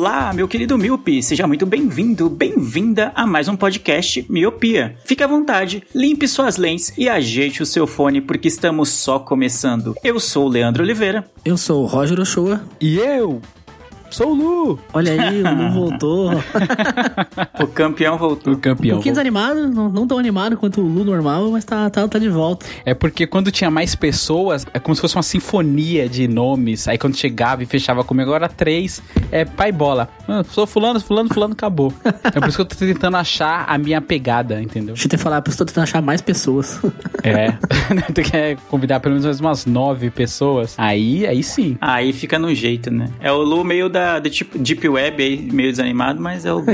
Olá, meu querido Miopi, seja muito bem-vindo, bem-vinda a mais um podcast Miopia. Fique à vontade, limpe suas lentes e ajeite o seu fone porque estamos só começando. Eu sou o Leandro Oliveira. Eu sou o Roger Ochoa. E eu sou o Lu! Olha aí, o Lu voltou. O campeão voltou. O campeão. Um pouquinho desanimado, não, não tão animado quanto o Lu normal, mas tá, tá, tá de volta. É porque quando tinha mais pessoas, é como se fosse uma sinfonia de nomes. Aí quando chegava e fechava comigo, agora três, é pai bola. Ah, sou fulano, fulano, fulano, acabou. É por isso que eu tô tentando achar a minha pegada, entendeu? Deixa eu te falar, eu estou tentando achar mais pessoas. É. tu quer convidar pelo menos umas nove pessoas? Aí, aí sim. Aí fica no jeito, né? É o Lu meio da, da tipo, Deep Web aí, meio desanimado, mas é o Lu.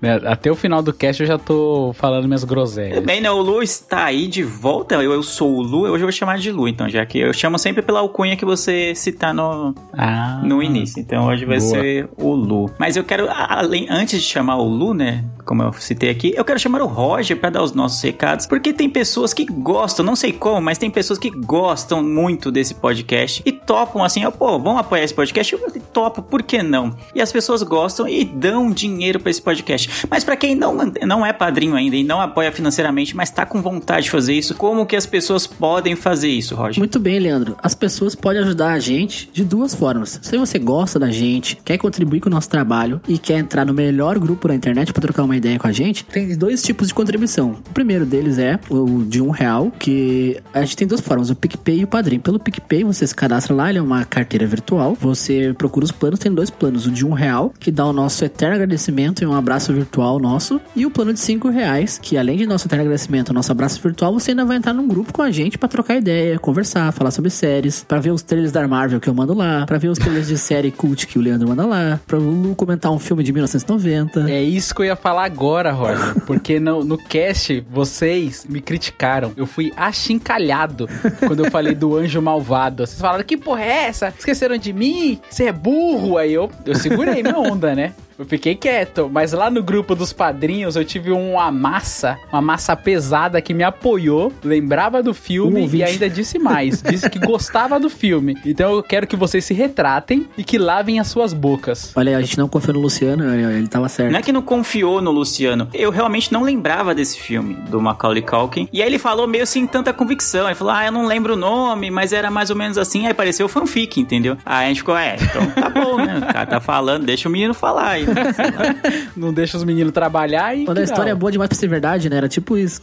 Né, Até o final do cast eu já tô falando minhas groselhas. Bem, né? O Lu está aí de volta. Eu, eu sou o Lu, hoje eu vou chamar de Lu, então, já que eu chamo sempre pela alcunha que você citar no, Ah. no início. Então hoje vai Boa. ser o Lu. Mas eu quero, além, antes de chamar o Lu, né? Como eu citei aqui, eu quero chamar o Roger para dar os nossos recados, porque tem pessoas que gostam, não sei como, mas tem pessoas que gostam muito desse podcast e topam assim, ó, pô, vamos apoiar esse podcast? Eu topo, por que não? E as pessoas gostam e dão dinheiro para esse podcast. Mas para quem não, não é padrinho ainda e não apoia financeiramente, mas tá com vontade de fazer isso, como que as pessoas podem fazer isso, Roger? Muito bem, Leandro. As pessoas podem ajudar a gente de duas formas. Se você gosta da gente, quer contribuir com o nosso trabalho e quer entrar no melhor grupo da internet para trocar uma ideia com a gente, tem dois tipos de contribuição. O primeiro deles é o de um real, que a gente tem duas formas, o PicPay e o Padrim. Pelo PicPay, você se cadastra lá, ele é uma carteira virtual. Você procura os planos, tem dois planos. O de um real, que dá o nosso eterno agradecimento e um abraço virtual nosso. E o plano de cinco reais, que além de nosso eterno agradecimento, nosso abraço virtual, você ainda vai entrar num grupo com a gente pra trocar ideia, conversar, falar sobre séries, pra ver os trailers da Marvel que eu mando lá, pra ver os trailers de série cult que o Leandro manda lá, pra o Lu comentar um filme de 1990. É isso que eu ia falar agora, Roger. Porque no, no cast, vocês me criticaram. Eu fui achincalhado quando eu falei do anjo malvado. Vocês falaram, que porra é essa? Esqueceram de mim? Você é burro? Aí eu, eu segurei minha onda, né? Eu fiquei quieto, mas lá no grupo dos padrinhos eu tive uma massa, uma massa pesada que me apoiou, lembrava do Um filme e ouvinte. ainda disse mais, disse que gostava do filme. Então eu quero que vocês se retratem e que lavem as suas bocas. Olha, a gente não confiou no Luciano, ele ele tava certo. Não é que não confiou no Luciano. Eu realmente não lembrava desse filme, do Macaulay Culkin. E aí ele falou meio sem tanta convicção. Ele falou, ah, eu não lembro o nome, mas era mais ou menos assim. Aí pareceu fanfic, entendeu? Aí a gente ficou, é, então tá bom, né? O cara tá falando, deixa o menino falar aí. Não deixa os meninos trabalhar e. Quando a história é boa demais pra ser verdade, né? Era tipo isso.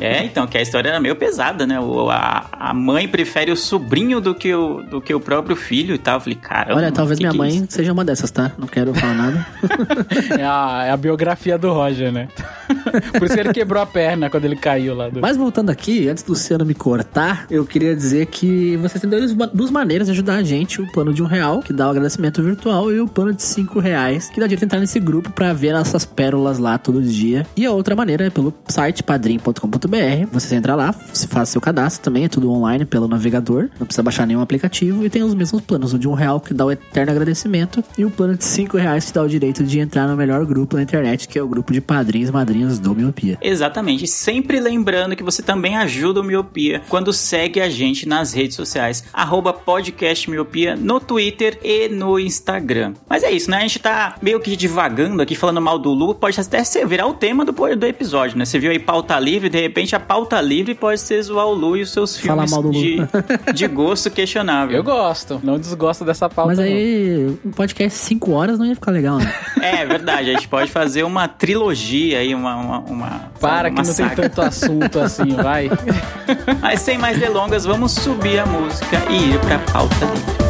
É, então, que a história era meio pesada, né? O, a, a mãe prefere o sobrinho do que o, do que o próprio filho e tal. Eu falei, caramba. Olha, talvez que minha que é mãe isso? seja uma dessas, tá? Não quero falar nada. É a, é a biografia do Roger, né? Por isso que ele quebrou a perna quando ele caiu lá. Do... Mas voltando aqui, antes do Luciano me cortar, eu queria dizer que você tem dois- duas maneiras de ajudar a gente: o plano de um real, que dá o agradecimento virtual, e o plano de cinco reais, que dá a entrar nesse grupo pra ver nossas pérolas lá todo dia. E a outra maneira é pelo site padrim.com.br. Você entra lá, se faz seu cadastro também, é tudo online pelo navegador, não precisa baixar nenhum aplicativo e tem os mesmos planos: o de um real, que dá o eterno agradecimento, e o plano de cinco reais, que dá o direito de entrar no melhor grupo da internet, que é o grupo de padrinhos madrinhas do Miopia. Exatamente. Sempre lembrando que você também ajuda o Miopia quando segue a gente nas redes sociais. Arroba podcast Miopia no Twitter e no Instagram. Mas é isso, né? A gente tá meio que divagando aqui, falando mal do Lu. Pode até ser, virar o tema do, do episódio, né? Você viu aí pauta livre, de repente a pauta livre pode ser zoar o Lu e os seus Falar filmes mal do Lu. de, de gosto questionável. Eu gosto, não desgosto dessa pauta. Mas não. aí, um podcast 5 horas não ia ficar legal, né? É verdade, a gente pode fazer uma trilogia aí, uma. uma, uma Para sabe, que uma não tem saga. tanto assunto assim, vai. Mas sem mais delongas, vamos subir a música e ir pra pauta livre.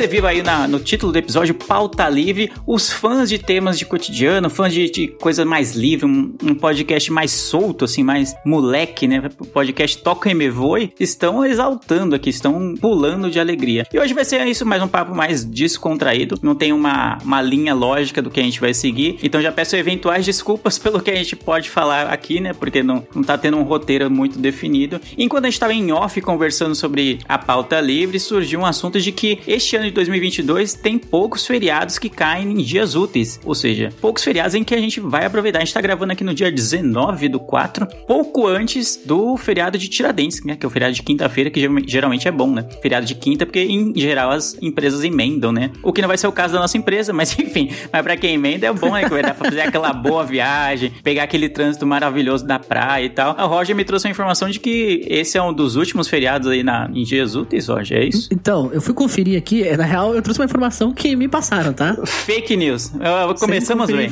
Você viu aí na- no título do episódio Pauta Livre, os fãs de temas de cotidiano, fãs de, de coisa mais livre, um, um podcast mais solto, assim, mais moleque, né? Podcast Toca e Me Voe, estão exaltando aqui, estão pulando de alegria. E hoje vai ser isso, mais um papo mais descontraído, não tem uma, uma linha lógica do que a gente vai seguir, então já peço eventuais desculpas pelo que a gente pode falar aqui, né? Porque não, não tá tendo um roteiro muito definido. Enquanto a gente tava em off conversando sobre a pauta livre, surgiu um assunto de que este ano de 2022 tem poucos feriados que caem em dias úteis, ou seja, poucos feriados em que a gente vai aproveitar. A gente tá gravando aqui no dia 19 do 4, pouco antes do feriado de Tiradentes, né? Que é o feriado de quinta-feira, que geralmente- é bom, né? Feriado de quinta, porque em geral as empresas emendam, né? O que não vai ser o caso da nossa empresa, mas enfim, mas pra quem emenda é bom, né? Que vai dar pra fazer aquela boa viagem, pegar aquele trânsito maravilhoso da praia e tal. A Roger me trouxe a informação de que esse é um dos últimos feriados aí na, em dias úteis, Roger, é isso? Então, eu fui conferir aqui, é, na real, eu trouxe uma informação que me passaram, tá? Fake news. Começamos bem.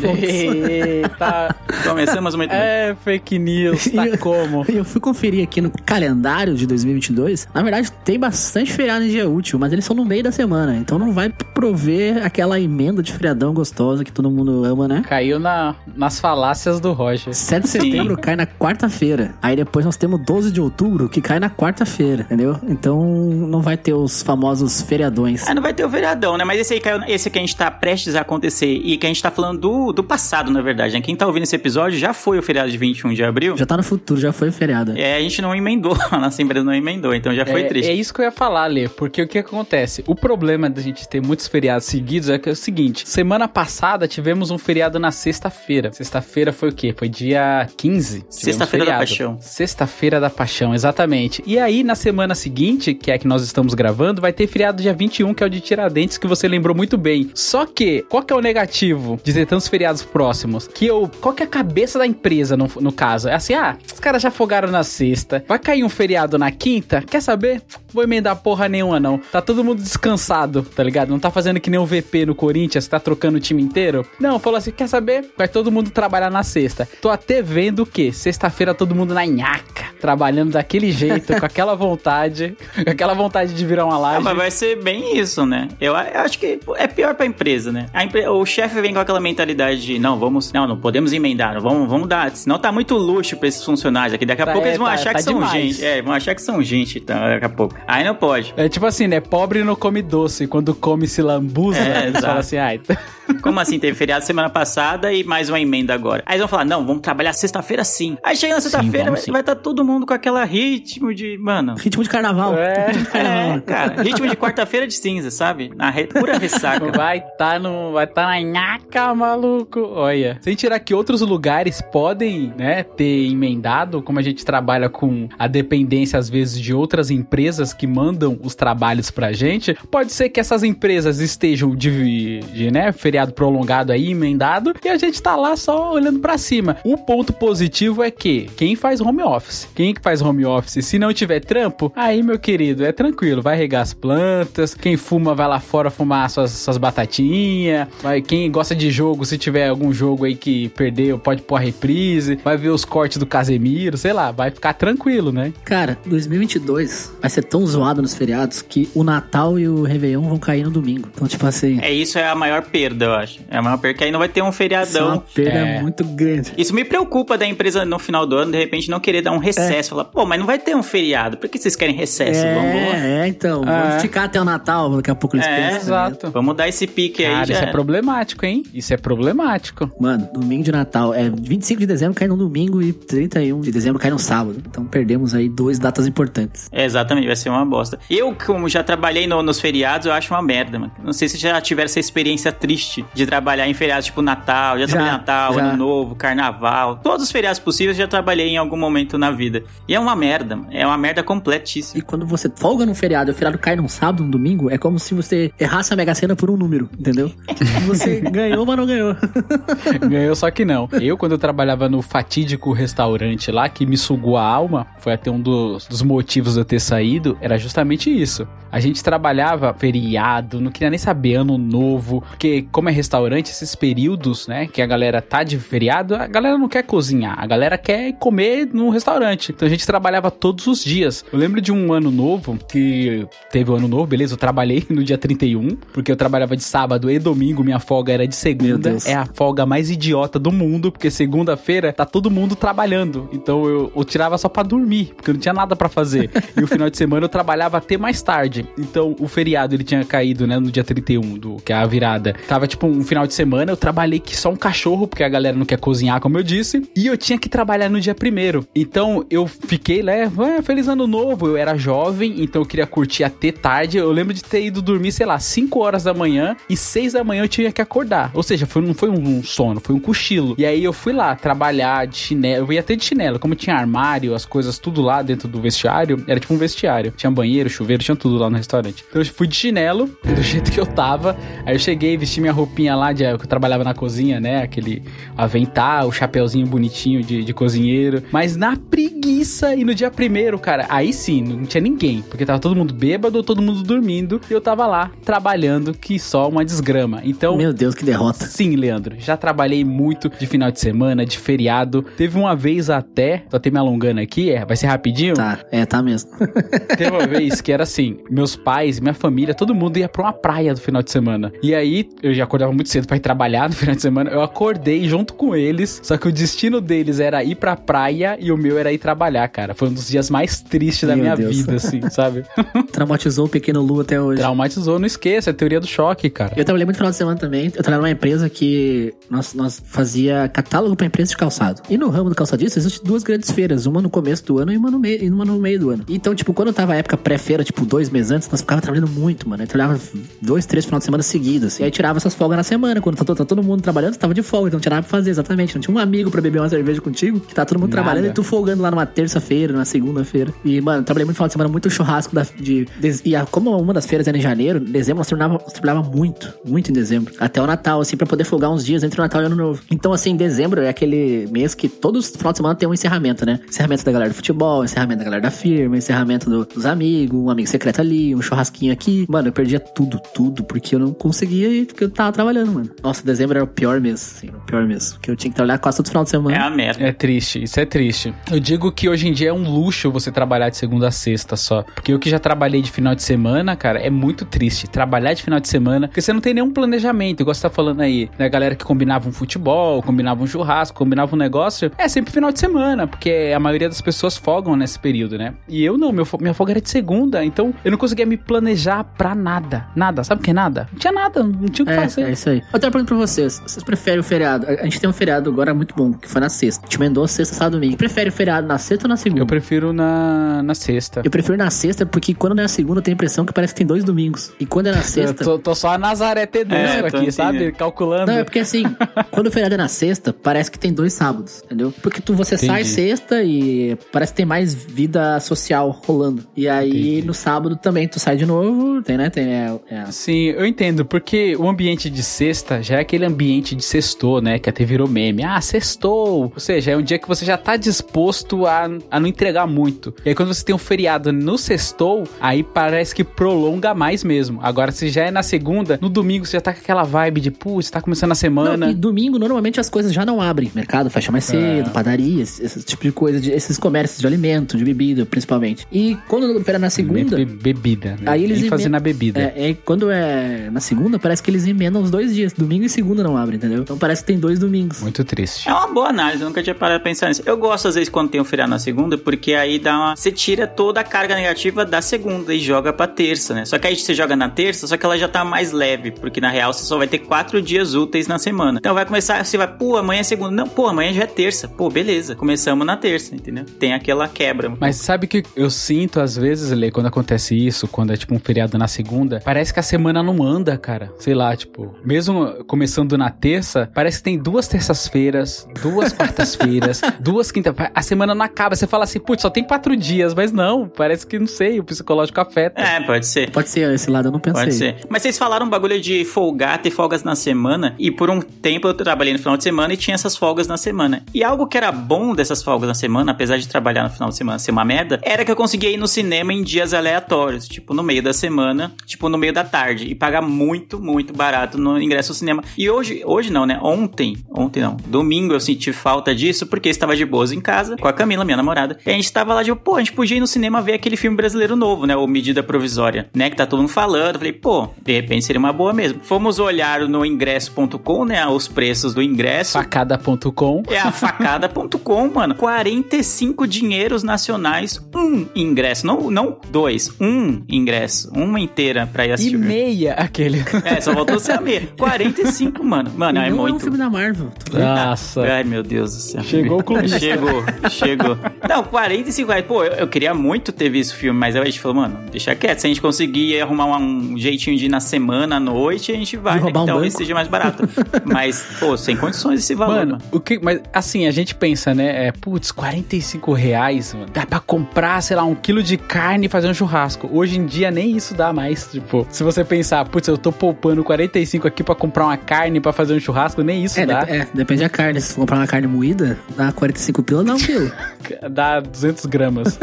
Eita. Começamos muito bem. É, fake news, E tá eu- como? Eu fui conferir aqui no calendário de 2022. Na verdade, tem bastante feriado em dia útil, mas eles são no meio da semana. Então não vai prover aquela emenda de feriadão gostosa que todo mundo ama, né? Caiu na, nas falácias do Roger. 7 de setembro cai na quarta-feira. Aí depois nós temos 12 de outubro, que cai na quarta-feira, entendeu? Então não vai ter os famosos feriadões. Ah, não vai ter o vereadão, né? Mas esse aí caiu, esse que a gente tá prestes a acontecer e que a gente tá falando do, do passado, na verdade, né? Quem tá ouvindo esse episódio já foi o feriado de 21 de abril. Já tá no futuro, já foi feriado. É, a gente não emendou, a nossa empresa não emendou, então já foi é, triste. é isso que eu ia falar, Lê, porque o que acontece? O problema da gente ter muitos feriados seguidos é que é o seguinte: semana passada tivemos um feriado na sexta-feira. Sexta-feira foi o quê? Foi dia 15. tivemos Sexta-feira da. Paixão. Sexta-feira da Paixão, exatamente. E aí, na semana seguinte, que é que nós estamos gravando, vai ter feriado dia 21, que é o de Tiradentes, que você lembrou muito bem. Só que, qual que é o negativo de ter tantos feriados próximos? Que eu. Qual que é a cabeça da empresa, no, no caso? É assim, ah, os caras já folgaram na sexta, vai cair um feriado na quinta, quer saber? Vou emendar porra nenhuma, não. Tá todo mundo descansado, tá ligado? Não tá fazendo que nem o VP no Corinthians, tá trocando o time inteiro. Não, falou assim, quer saber? Vai todo mundo trabalhar na sexta. Tô até vendo o quê? Sexta-feira todo mundo na nhaca, trabalhando daquele jeito, com aquela vontade, com aquela vontade de virar uma Ah, laje. mas vai ser bem isso, né? Eu, eu acho que é pior pra empresa, né? A empre- o chefe vem com aquela mentalidade de, não, vamos, não, não podemos emendar, não, vamos, vamos dar, senão tá muito luxo pra esses funcionários aqui. Daqui a Tá, pouco é, eles vão tá- achar tá que são demais. gente. É, vão achar que são gente, então, daqui a pouco. Aí não pode. É tipo assim, né? Pobre não come doce. Quando come se lambuza, É, exato. falam assim, ai, tá- Como assim? Teve feriado semana passada e mais uma emenda agora. Aí eles vão falar, não, vamos trabalhar sexta-feira sim. Aí chega na sexta-feira, vai estar todo mundo com aquela ritmo de, mano... Ritmo de carnaval. É. Ritmo de carnaval. É, cara, ritmo de quarta-feira de cinza, sabe? Na re... pura ressaca. Vai tá no. Vai tá na nhaca, maluco. Olha. Sem tirar que outros lugares podem, né, ter emendado, como a gente trabalha com a dependência, às vezes, de outras empresas que mandam os trabalhos pra gente. Pode ser que essas empresas estejam de, de né, feriado prolongado aí, emendado, e a gente tá lá só olhando pra cima. O ponto positivo é que quem faz home office, quem que faz home office, se não tiver trampo, aí, meu querido, é tranquilo, vai regar as plantas, quem fuma vai lá fora fumar suas, suas batatinhas, vai, quem gosta de jogo, se tiver algum jogo aí que perdeu, pode pôr a reprise, vai ver os cortes do Casemiro, sei lá, vai ficar tranquilo, né? Cara, 2022 vai ser tão zoado nos feriados que o Natal e o Réveillon vão cair no domingo. Então, tipo assim, É isso, é a maior perda, eu acho. É a maior perda, que aí não vai ter um isso é uma feriadão. perda É. muito grande. Isso me preocupa da empresa no final do ano, de repente, não querer dar um recesso. Falar, pô, mas não vai ter um feriado. Por que vocês querem recesso? Vamos, É, é, então. Ah, Vamos é. esticar até o Natal, daqui a pouco eles É, pensam. né? Exato. vamos dar esse pique aí. Cara, isso é problemático, hein? Isso é problemático. Mano, domingo de Natal. É 25 de dezembro cai no domingo e 31 de dezembro cai no sábado. Então perdemos aí duas datas importantes. É, exatamente, vai ser uma bosta. Eu, como já trabalhei no- nos feriados, eu acho uma merda, mano. Não sei se já tiveram essa experiência triste de trabalhar em feriados tipo Natal, já, Já, trabalhei Natal, já. Ano Novo, Carnaval. Todos os feriados possíveis eu já trabalhei em algum momento na vida. E é uma merda, é uma merda completíssima. E quando você folga num feriado e o feriado cai num sábado, num domingo, é como se você errasse a Mega Sena por um número, entendeu? você ganhou, mas não ganhou. Ganhou, só que não. Eu, quando eu trabalhava no fatídico restaurante lá, que me sugou a alma, foi até um dos, dos motivos de eu ter saído, era justamente isso. A gente trabalhava feriado, não queria nem saber ano novo, porque como como é restaurante, esses períodos, né, que a galera tá de feriado, a galera não quer cozinhar, a galera quer comer no restaurante. Então a gente trabalhava todos os dias. Eu lembro de um ano novo, que teve o ano novo, beleza, eu trabalhei no dia 31, porque eu trabalhava de sábado e domingo, minha folga era de segunda. É a folga mais idiota do mundo, porque segunda-feira tá todo mundo trabalhando. Então eu, eu tirava só pra dormir, porque eu não tinha nada pra fazer. e o final de semana eu trabalhava até mais tarde. Então o feriado ele tinha caído, né, no dia 31, do, que é a virada. Tava tipo um final de semana, eu trabalhei que só um cachorro, porque a galera não quer cozinhar, como eu disse. E eu tinha que trabalhar no dia primeiro. Então eu fiquei, né, "Ah, feliz ano novo. Eu era jovem, então eu queria curtir até tarde. Eu lembro de ter ido dormir, sei lá, 5 horas da manhã e 6 da manhã eu tinha que acordar. Ou seja, foi, não foi um sono, foi um cochilo. E aí eu fui lá trabalhar de chinelo. Eu ia até de chinelo, como tinha armário, as coisas tudo lá dentro do vestiário. Era tipo um vestiário. Tinha banheiro, chuveiro, tinha tudo lá no restaurante. Então eu fui de chinelo, do jeito que eu tava. Aí eu cheguei, vesti minha roupinha lá, de, que eu trabalhava na cozinha, né? Aquele avental, o chapeuzinho bonitinho de, de cozinheiro. Mas na preguiça e no dia primeiro, cara, aí sim, não tinha ninguém. Porque tava todo mundo bêbado, todo mundo dormindo. E eu tava lá trabalhando, que só uma desgrama. Então. Meu Deus, que derrota. Sim, Leandro. Já trabalhei muito de final de semana, de feriado. Teve uma vez até, tô até me alongando aqui, é, vai ser rapidinho. Tá, é, tá mesmo. Teve uma vez que era assim: meus pais, minha família, todo mundo ia pra uma praia no final de semana. E aí, eu já acordava muito cedo pra ir trabalhar no final de semana. Eu acordei junto com eles, só que o destino deles era ir pra praia e o meu era ir trabalhar, cara. Foi um dos dias mais tristes da Meu minha Deus. vida, assim, sabe? Traumatizou o pequeno Lu até hoje. Traumatizou, não esqueça, é a teoria do choque, cara. Eu trabalhei muito final de semana também. Eu trabalhava numa empresa que nós, nós fazia catálogo pra empresa de calçado. E no ramo do calçadista existem duas grandes feiras, uma no começo do ano e uma no meio, e uma no meio do ano. Então, tipo, quando tava a época pré-feira, tipo, dois meses antes, nós ficava trabalhando muito, mano. Eu trabalhava dois, três final de semana seguidos. E aí tirava essas folgas na semana. Quando tá, tá todo mundo trabalhando, você tava de folga, então não tinha nada pra fazer, exatamente. Não tinha um amigo pra beber uma cerveja contigo, que tá todo mundo Nada. trabalhando e tu folgando lá numa terça-feira, numa segunda-feira. E, mano, trabalhei muito final de semana, muito churrasco da, de, de- E a- como uma das feiras era em janeiro, em dezembro nós trabalhava, nós trabalhava muito, muito em dezembro. Até o Natal, assim, pra poder folgar uns dias entre o Natal e o Ano Novo. Então, assim, dezembro é aquele mês que todos os final de semana tem um encerramento, né? Encerramento da galera do futebol, encerramento da galera da firma, encerramento do- dos amigos, um amigo secreto ali, um churrasquinho aqui. Mano, eu perdia tudo, tudo, porque eu não conseguia ir, porque eu tava trabalhando, mano. Nossa, dezembro era o pior mês, assim, o pior mês. Porque eu tinha que trabalhar quase todo final de semana. É a merda. É triste, isso é triste. Eu digo que hoje em dia é um luxo você trabalhar de segunda a sexta só. Porque eu que já trabalhei de final de semana, cara, é muito triste. Trabalhar de final de semana, porque você não tem nenhum planejamento, igual você tá falando aí, né? Galera que combinava um futebol, combinava um churrasco, combinava um negócio. É sempre final de semana, porque a maioria das pessoas folgam nesse período, né? E eu não, meu, fo- minha folga era de segunda, então eu não conseguia me planejar pra nada. Nada, sabe o que é nada? Não tinha nada, não tinha o que É, fazer. É isso aí. Eu tenho uma pergunta pra vocês. Vocês preferem o feriado? A gente tem um feriado agora muito bom, que foi na sexta. A gente emendou sexta, sábado e domingo. Prefere o feriado na sexta ou na segunda? Eu prefiro na, na sexta. Eu prefiro na sexta porque quando não é a segunda, eu tenho a impressão que parece que tem dois domingos. E quando é na Eu sexta. tô, tô só a Nazaré Tedesco É, aqui, sabe? entendendo. Calculando. Não, é porque assim, quando o feriado é na sexta, parece que tem dois sábados, entendeu? Porque tu, você sai Entendi. sexta e parece que tem mais vida social rolando. E aí Entendi. no sábado também tu sai de novo, tem, né? Tem, é, é, Sim, eu entendo, porque o ambiente de sexta já é aquele ambiente de sextou, né? Que até virou meme. Ah, sextou! Ou seja, é um dia que você já tá disposto a, a não entregar muito. E aí quando você tem um feriado no sextou, aí parece que prolonga mais mesmo. Agora, se já é na segunda, no domingo você já tá com aquela vibe de, putz, tá começando a semana. Não, e domingo, normalmente as coisas já não abrem. Mercado fecha mais cedo, É. padarias, esse tipo de coisa, de- esses comércios de alimento, de bebida, principalmente. E quando feriado é na segunda. Be- bebida, né? Aí eles emen- na bebida. É, é, quando é na segunda, parece que eles emendam os dois dias. Domingo e segunda não abrem, entendeu? Então parece que tem dois domingos. Muito triste. É uma boa análise, eu nunca tinha parado pra pensar nisso. Eu gosto, às vezes, quando tem um feriado na segunda, porque aí dá uma. Você tira toda a carga negativa da segunda e joga pra terça, né? Só que aí você joga na terça, só que ela já tá mais leve, porque na real você só vai ter quatro dias úteis na semana. Então vai começar, você vai, pô, amanhã é segunda. Não, pô, amanhã já é terça. Pô, beleza. Começamos na terça, entendeu? Tem aquela quebra. Mas sabe que eu sinto às vezes, Lê, quando acontece isso, quando é tipo um feriado na segunda, parece que a semana não anda, cara. Sei lá, tipo, mesmo começando na terça, parece que tem duas terças-feiras, duas quartas-feiras, duas quinta A semana não acaba acaba, você fala assim, putz, só tem quatro dias, mas não, parece que, não sei, o psicológico afeta. É, pode ser. Pode ser, esse lado eu não pensei. Pode ser. Mas vocês falaram um bagulho de folgar, ter folgas na semana. E por um tempo eu trabalhei no final de semana e tinha essas folgas na semana. E algo que era bom dessas folgas na semana, apesar de trabalhar no final de semana ser uma merda, era que eu conseguia ir no cinema em dias aleatórios. Tipo, no meio da semana, tipo, no meio da tarde. E pagar muito, muito barato no ingresso ao cinema. E hoje, hoje não, né? Ontem, ontem não. Domingo eu senti falta disso porque estava de boas em casa com a Camila, minha namorada. E a gente tava lá, tipo, pô, a gente podia ir no cinema ver aquele filme brasileiro novo, né? O Medida Provisória, né? Que tá todo mundo falando. Falei, pô, de repente seria uma boa mesmo. Fomos olhar no ingresso.com, né? Os preços do ingresso. Facada.com. É a facada.com, mano. 45 dinheiros nacionais, um ingresso. Não, não dois, um ingresso. Uma inteira pra ir E assistir filme. meia aquele. É, só voltou ser a meia. 45, mano. Mano, é não é um muito. filme da Marvel. Nossa. Ai, meu Deus do céu. Chegou o clubista. Chegou, chegou. Não, 45 reais. Pô, eu, eu queria muito ter visto o filme, mas aí a gente falou, mano, deixa quieto. Se a gente conseguir arrumar um, um jeitinho de ir na semana, à noite, a gente vai, né? um talvez banco. seja mais barato. mas, pô, sem condições esse valor, mano. Mano, o que, mas assim, a gente pensa, né? É, putz, 45 reais, mano. Dá pra comprar, sei lá, um quilo de carne e fazer um churrasco. Hoje em dia nem isso dá mais. Tipo, se você pensar, putz, eu tô poupando 45 aqui pra comprar uma carne pra fazer um churrasco, nem isso É, dá. dep- é, depende da carne. Se for comprar uma carne moída, dá 45 pila, não, quilo. Dá 200 gramas.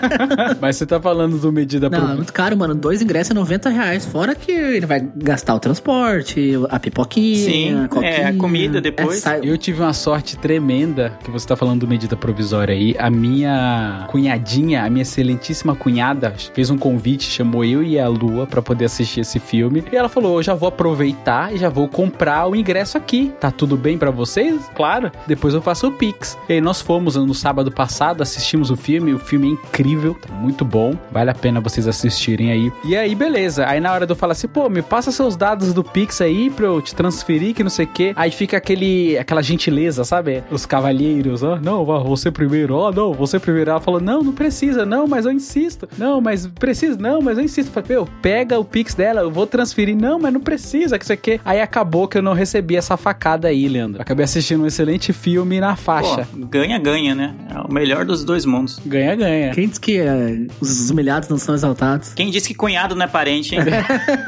mas você tá falando do medida Não, é pro- muito caro, mano. Dois ingressos é 90 reais. Fora que ele vai gastar o transporte, a pipoquinha, Sim, a coquinha. é, a comida depois. É, sai- Eu tive uma sorte tremenda que você tá falando do medida provisória aí. A minha cunhadinha, a minha excelentíssima cunhada, fez um convite, chamou eu e a Lua pra poder assistir esse filme. E ela falou: Eu já vou aproveitar e já vou comprar o ingresso aqui. Tá tudo bem pra vocês? Claro. Depois eu faço o Pix. E aí nós fomos no sábado passado, assistimos o filme. O filme é incrível, tá muito bom. Vale a pena vocês assistirem aí. E aí, beleza. Aí na hora eu falar assim, pô, me passa seus dados do Pix aí pra eu te transferir, que não sei o quê. Aí fica aquele, aquela gentileza, sabe? Os cavalheiros, ó, não, vá, você primeiro, ó, não, você primeiro. Ela falou, não, não precisa, não, mas eu insisto. Não, mas precisa, não, mas eu insisto. Eu falei, meu, pega o Pix dela, eu vou transferir. Não, mas não precisa, que isso aqui. Aí acabou que eu não recebi essa facada aí, Leandro. Acabei assistindo um excelente filme na faixa. Pô, ganha, ganha, né? É o melhor dos dois mundos. Ganha, ganha. Quem diz que é, os humilhados não são exaltados? Quem disse que cunhado não é parente, hein?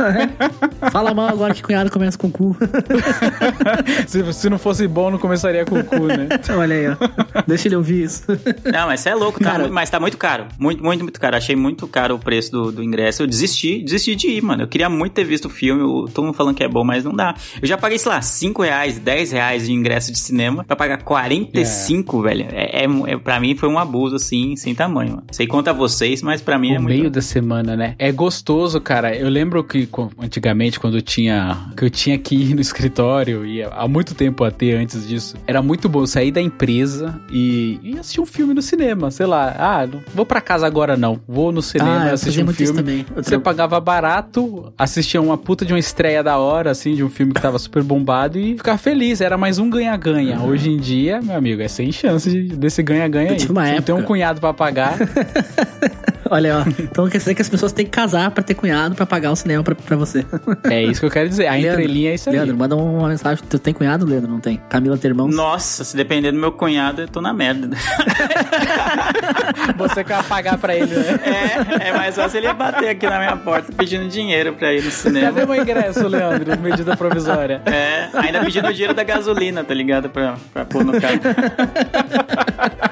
Fala mal agora que cunhado começa com cu. se, se não fosse bom, não começaria com o cu, né? Olha aí, ó. Deixa ele ouvir isso. Não, mas você é louco, tá Cara- muito- mas tá muito caro. Muito, muito, muito caro. Achei muito caro o preço do, do ingresso. Eu desisti, desisti de ir, mano. Eu queria muito ter visto o filme. o- Todo mundo falando que é bom, mas não dá. Eu já paguei, sei lá, 5 reais, 10 reais de ingresso de cinema pra pagar 45, velho. É, é, é, pra mim foi um abuso, assim, sem tamanho, mano. Sei quanto a vocês, mas pra mim é o muito. meio da semana, né? É gostoso, cara. Eu lembro que antigamente, quando eu tinha que eu tinha que ir no escritório, e há muito tempo até antes disso, era muito bom sair da empresa e, e assistir um filme no cinema. Sei lá, ah, não vou pra casa agora não. Vou no cinema Ah, assistir um filme. Você pagava barato, assistia uma puta de uma estreia da hora, assim, de um filme que tava super bombado e ficava feliz. Era mais um ganha-ganha. Hoje em dia, meu amigo, é sem chance de- desse ganha-ganha aí. uma Você não tem um época- cunhado pra pagar. Olha, ó. Então quer dizer que as pessoas têm que casar pra ter cunhado pra pagar o cinema pra, pra você. é isso que eu quero dizer. A Leandro, entrelinha é isso aí. Leandro, manda uma mensagem. Tu tem cunhado, Leandro? Não tem? Camila tem irmãos? Nossa, se depender do meu cunhado, eu tô na merda. Você quer pagar pra ele, né? É, é mais fácil ele bater aqui na minha porta pedindo dinheiro pra ir no cinema. Cadê meu ingresso, Leandro? Medida provisória. É, ainda pedindo o dinheiro da gasolina, tá ligado? Pra, pra pôr no carro.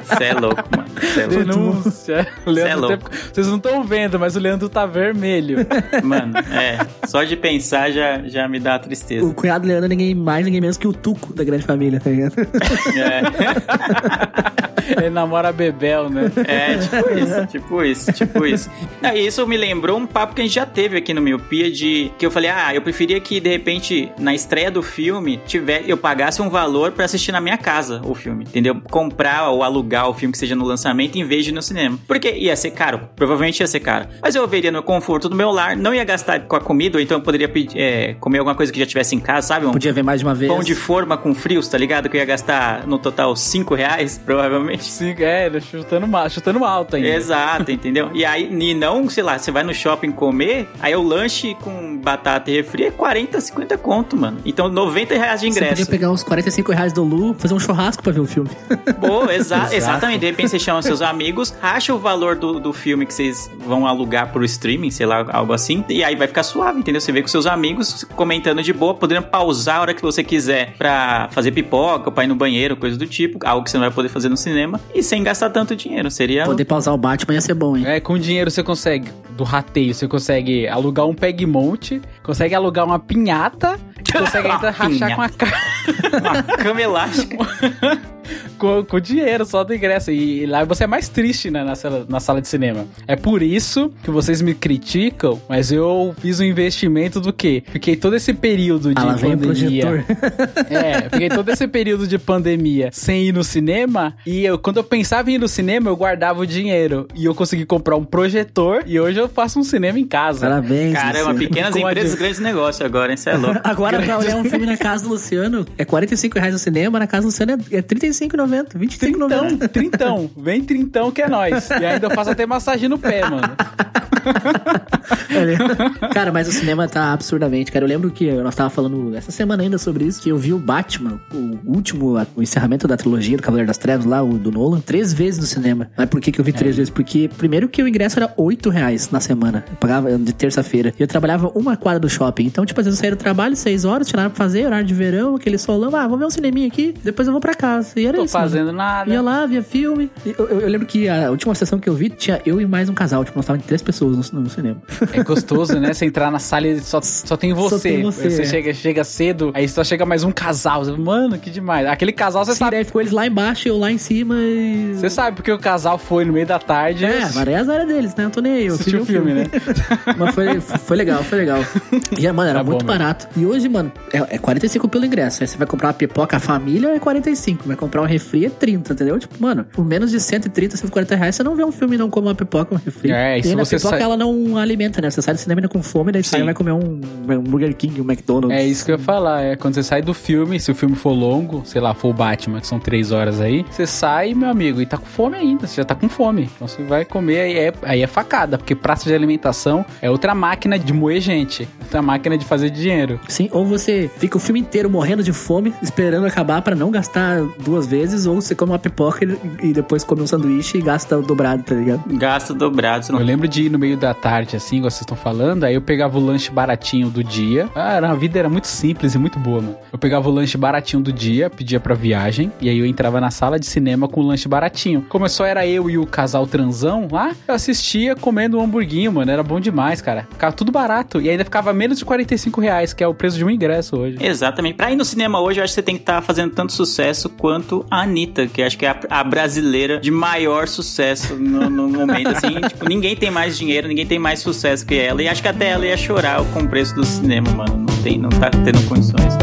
Você é louco, mano. Cê é louco. Denúncia. O Leandro louco. tem- Vocês não estão vendo, mas o Leandro tá vermelho. Mano, é. Só de pensar já, já me dá tristeza. O cunhado Leandro é ninguém mais, ninguém menos que o Tuco da grande família, tá ligado? É, Ele namora a Bebel, né? é, tipo isso, tipo isso, tipo isso. Não, e isso me lembrou um papo que a gente já teve aqui no Miopia de que eu falei, ah, eu preferia que de repente na estreia do filme tiver, eu pagasse um valor pra assistir na minha casa o filme, entendeu? Comprar ou alugar o filme que seja no lançamento em vez de ir no cinema. Porque ia ser caro, provavelmente ia ser caro. Mas eu veria no conforto do meu lar, não ia gastar com a comida, ou então eu poderia pedir, é, comer alguma coisa que já tivesse em casa, sabe? Um Podia ver mais de uma vez. pão de forma com frios, tá ligado? Que eu ia gastar no total 5 reais, provavelmente. Sim, é, chutando, chutando alto ainda. Exato, entendeu? E aí, e não, sei lá, você vai no shopping comer, aí o lanche com batata e refri é 40, 50 conto, mano. Então, 90 reais de Você podia ingresso. pegar os 45 reais do Lu, fazer um churrasco pra ver o filme. Pô, exa Exato. exatamente. De repente você chama seus amigos, racha o valor do, do filme que vocês vão alugar pro streaming, sei lá, algo assim, e aí vai ficar suave, entendeu? Você vê com seus amigos comentando de boa, podendo pausar a hora que você quiser pra fazer pipoca, pra ir no banheiro, coisa do tipo, algo que você não vai poder fazer no cinema, e sem gastar tanto dinheiro. Seria. Poder pausar o Batman ia ser bom, hein? É, com dinheiro você consegue, do rateio, você consegue alugar um Pegmonte, consegue alugar uma pinhata, consegue ainda rachar com a cara. Uma cama elástica. com, com dinheiro só do ingresso. E, lá você é mais triste né, na, sala, na sala de cinema. É por isso que vocês me criticam, mas eu fiz um investimento do quê? Fiquei todo esse período de Ah, pandemia. projetor. É, fiquei todo esse período de pandemia sem ir no cinema. E eu, quando eu pensava em ir no cinema, eu guardava o dinheiro. E eu consegui comprar um projetor. E hoje eu faço um cinema em casa. Parabéns. Caramba, Luciano. pequenas Com empresas, de- grandes negócios agora, hein? Você é louco. Agora, pra olhar um filme na casa do Luciano, é 45 reais no cinema, na casa do Luciano é é 35,90, 25,90. Trintão, trintão. Vem trintão que é nós. E ainda eu faço até massagem no pé, mano. Cara, mas o cinema tá absurdamente, cara. Eu lembro que nós tava falando essa semana ainda sobre isso, que eu vi o Batman, o último, o encerramento da trilogia do Cavaleiro das Trevas, lá, o do Nolan, três vezes no cinema. Mas por que, que eu vi três vezes? Porque, primeiro, que o ingresso era 8 reais na semana. Eu pagava de terça-feira. E eu trabalhava uma quadra do shopping. Então, tipo, às vezes eu saía do trabalho, seis horas, nada pra fazer, horário de verão, aquele solão. Ah, vou ver um cineminha aqui, depois eu vou pra casa. E era Tô isso. mano. fazendo nada. Ia lá, via filme. Eu, eu- eu lembro que a última sessão que eu vi tinha eu e mais um casal. Tipo, nós estávamos em três pessoas no, no cinema. É gostoso, né? Você entrar na sala e só, só tem você. tem você, é. chega, chega cedo, aí só chega mais um casal. Você, Mano, que demais. Aquele casal, você Sim, sabe. daí ficou eles lá embaixo e eu lá em cima e. Você sabe porque o casal foi no meio da tarde. É, várias áreas deles, né? Eu tô nem aí. Eu assisti o filme, né? Mas foi, foi legal, foi legal. E, mano, era Tá bom muito mesmo. barato. E hoje, mano, é, é 45 pelo ingresso. Aí você vai comprar uma pipoca família, é 45. Vai comprar um refri, é 30, entendeu? Tipo, mano, por menos de 130, 140 reais, você não vê um filme e não come uma pipoca, um refri. É, e e se ainda a você pipoca, sai- ela não alimenta, né? Você sai do cinema ainda com fome, daí sai e Sim. vai comer um, um Burger King, um McDonald's. É isso que eu ia falar. É quando você sai do filme, se o filme for longo, sei lá, for o Batman, que são três horas aí, você sai, meu amigo, e tá com fome ainda. Você já tá com fome. Então você vai comer, aí é, aí é facada, porque prato de alimentação é outra máquina de moer gente. Outra máquina de fazer dinheiro. Sim, ou você fica o filme inteiro morrendo de fome, esperando acabar pra não gastar duas vezes, ou você come uma pipoca e, e depois come um sanduíche e gasta o dobrado, tá ligado? Gasto dobrado. Você Eu não... lembro de ir no meio da tarde, assim, igual vocês estão falando, aí eu pegava o lanche baratinho do dia. Ah, era- a vida era muito simples e muito boa, mano. Eu pegava o lanche baratinho do dia, pedia pra viagem, e aí eu entrava na sala de cinema com o lanche baratinho. Como só era eu e o casal transão lá, eu assistia comendo um hamburguinho, mano. Era bom demais, cara. Ficava tudo barato. E ainda ficava menos de 45 reais, que é o preço de um ingresso hoje. Exatamente. Pra ir no cinema hoje, eu acho que você tem que estar fazendo tanto sucesso quanto a Anitta, que acho que é a, a brasileira de maior sucesso no, no momento, assim. tipo, ninguém tem mais dinheiro, ninguém tem mais sucesso que ela. E acho que até ela ia chorar com o preço do cinema, mano. Não tem, não tá tendo condições.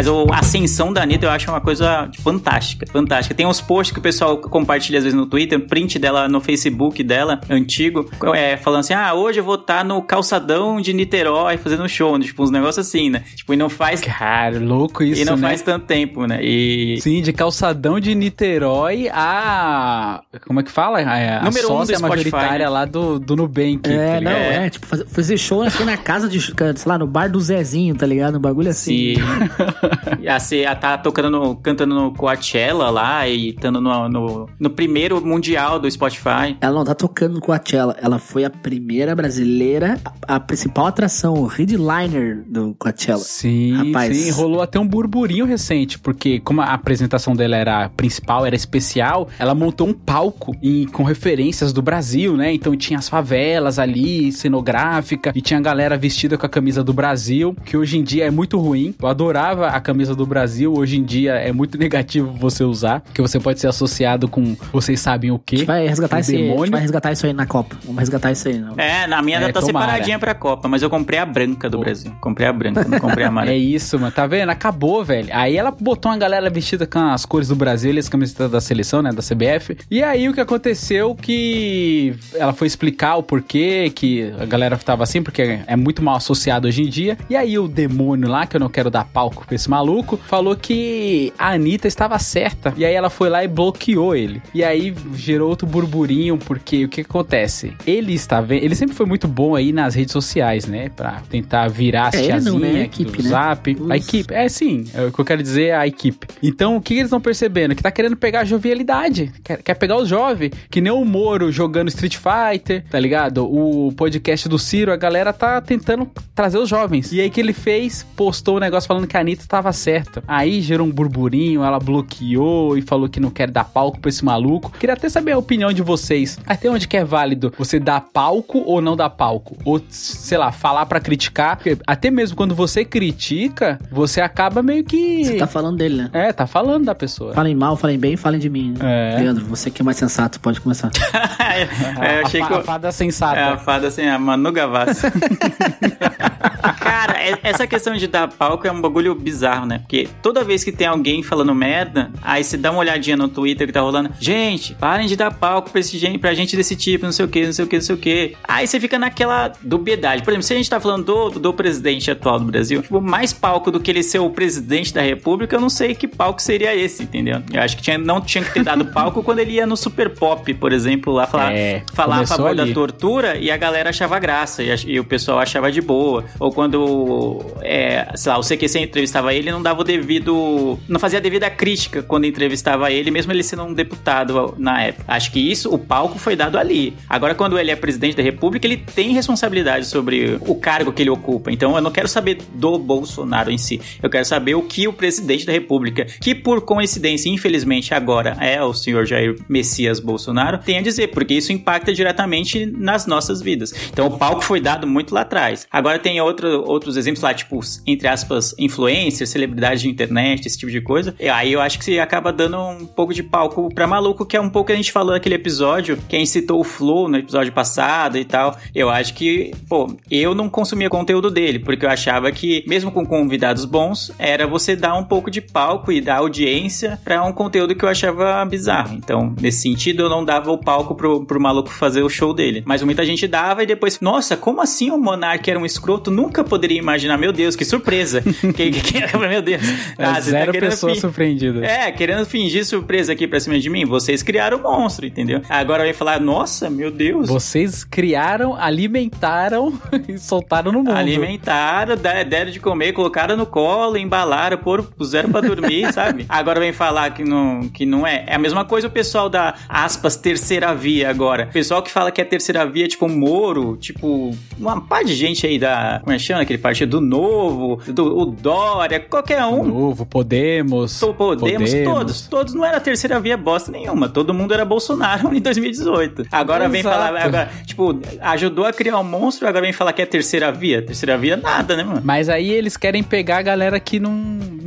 Mas o- a ascensão da Anitta eu acho uma coisa fantástica, fantástica. Tem uns posts que o pessoal compartilha às vezes no Twitter, print dela no Facebook dela, antigo, é, falando assim, ah, hoje eu vou estar no calçadão de Niterói fazendo show, né? tipo uns negócios assim, né? Tipo, e não faz... Cara, louco isso, e não né? faz tanto tempo, né? E... Sim, de calçadão de Niterói a. Como é que fala? A, a Número um do sócia Spotify, majoritária né? lá do, do Nubank. É, tá não, ligado? é, tipo, fazer, show aqui na casa de, sei lá, no bar do Zezinho, tá ligado? Um bagulho assim. Se a, se a tá tocando no, cantando no Coachella lá e estando no, no, no primeiro mundial do Spotify. Ela não tá tocando no Coachella, ela foi a primeira brasileira, a, a principal atração, o headliner do Coachella. Sim, Rapaz. sim, rolou até um burburinho recente, porque como a apresentação dela era principal, era especial, ela montou um palco em- com referências do Brasil, né? Então tinha as favelas ali, cenográfica, e tinha a galera vestida com a camisa do Brasil, que hoje em dia é muito ruim. Eu adorava a, a camisa do Brasil. Hoje em dia é muito negativo você usar, porque você pode ser associado com vocês sabem o A quê. gente vai resgatar, esse, a gente demônio. vai resgatar isso aí na Copa. Vamos resgatar isso aí. Não. É, na minha É, tá tomara. separadinha pra Copa, mas eu comprei a branca do Brasil. Comprei a branca, não comprei a É amarela. isso, mano. Tá vendo? Acabou, velho. Aí ela botou uma galera vestida com as cores do Brasil e as camisetas da seleção, né? Da CBF. E aí o que aconteceu que ela foi explicar o porquê que a galera tava assim, porque é muito mal associado hoje em dia. E aí o demônio lá, que eu não quero dar palco pra esse maluco, falou que a Anitta estava certa. E aí ela foi lá e bloqueou ele. E aí gerou outro burburinho, porque o que acontece? Ele está vendo. Ele sempre foi muito bom aí nas redes sociais, né? Pra tentar virar as É, tiazinhas né? Equipe, do né? Zap. A equipe, é sim, é o que eu quero dizer é a equipe. Então, o que eles estão percebendo? Que tá querendo pegar a jovialidade. Quer, quer pegar os jovens. Que nem o Moro jogando Street Fighter, tá ligado? O podcast do Ciro, a galera tá tentando trazer os jovens. E aí que ele fez, postou um negócio falando que a Anitta tava certa. Aí gerou um burburinho, ela bloqueou e falou que não quer dar palco pra esse maluco. Queria até saber a opinião de vocês. Até onde que é válido você dar palco ou não dar palco? Ou, sei lá, falar pra criticar. Porque até mesmo quando você critica, você acaba meio que. Você tá falando dele, né? É, tá falando da pessoa. Falem mal, falem bem, falem de mim. É. Leandro, você que é mais sensato, pode começar. É, eu achei a, que eu- a fada sensata. É a fada assim, a Manu Gavassi. Cara, essa questão de dar palco é um bagulho bizarro, né? Porque toda vez que tem alguém falando merda, aí você dá uma olhadinha no Twitter que tá rolando. Gente, parem de dar palco pra, esse gente, pra gente desse tipo, não sei o que, não sei o que, não sei o que. Aí você fica naquela dubiedade. Por exemplo, se a gente tá falando do, do presidente atual do Brasil, tipo, mais palco do que ele ser o presidente da república, eu não sei que palco seria esse, entendeu? Eu acho que tinha, não tinha que ter dado palco quando ele ia no Super Pop, por exemplo, lá falar, É, falar a favor da ali. tortura e a galera achava graça e, e o pessoal achava de boa. Ou quando, é, sei lá, o CQC entrevistava ele, não dava o devido. Não fazia a devida crítica quando entrevistava ele, mesmo ele sendo um deputado na época. Acho que isso, o palco foi dado ali. Agora, quando ele é presidente da república, ele tem responsabilidade sobre o cargo que ele ocupa. Então, eu não quero saber do Bolsonaro em si. Eu quero saber o que o presidente da república, que por coincidência, infelizmente, agora é o senhor Jair Messias Bolsonaro, tem a dizer, porque isso impacta diretamente nas nossas vidas. Então, o palco foi dado muito lá atrás. Agora tem outro, outros exemplos lá, tipo, entre aspas, influencers, celebridades de internet, esse tipo de coisa. E aí eu acho que você acaba dando um pouco de palco pra maluco, que é um pouco que a gente falou naquele episódio, que a gente citou o Flow no episódio passado e tal. Eu acho que, pô, eu não consumia conteúdo dele, porque eu achava que, mesmo com convidados bons, era você dar um pouco de palco e dar audiência pra um conteúdo que eu achava bizarro. Então, nesse sentido, eu não dava o palco pro, pro maluco fazer o show dele. Mas muita gente dava e depois, nossa, como assim o Monark era um escroto? Nunca poderia imaginar. Meu Deus, que surpresa. que, que- meu Deus. É, Ah, tá zero querendo pessoas fi- surpreendidas. é, querendo fingir surpresa aqui pra cima de mim. Vocês criaram o monstro, entendeu? Agora vem falar, nossa, meu Deus. Vocês criaram, alimentaram e soltaram no mundo. Alimentaram, deram de comer, colocaram no colo, embalaram, pôr, puseram pra dormir, sabe? Agora vem falar que não, que não é. É a mesma coisa o pessoal da, aspas, terceira via agora. O pessoal que fala que é terceira via, tipo Moro, tipo, uma par de gente aí da, como é que chama aquele partido? Do Novo, do o Dória, qualquer um. Novo, Podemos. To- Podemos, todos. Todos não era terceira via bosta nenhuma. Todo mundo era Bolsonaro em 2018. Agora vem Exato. falar, agora, tipo, ajudou a criar um monstro, agora vem falar que é terceira via. Terceira via, nada, né, mano? Mas aí eles querem pegar a galera que não,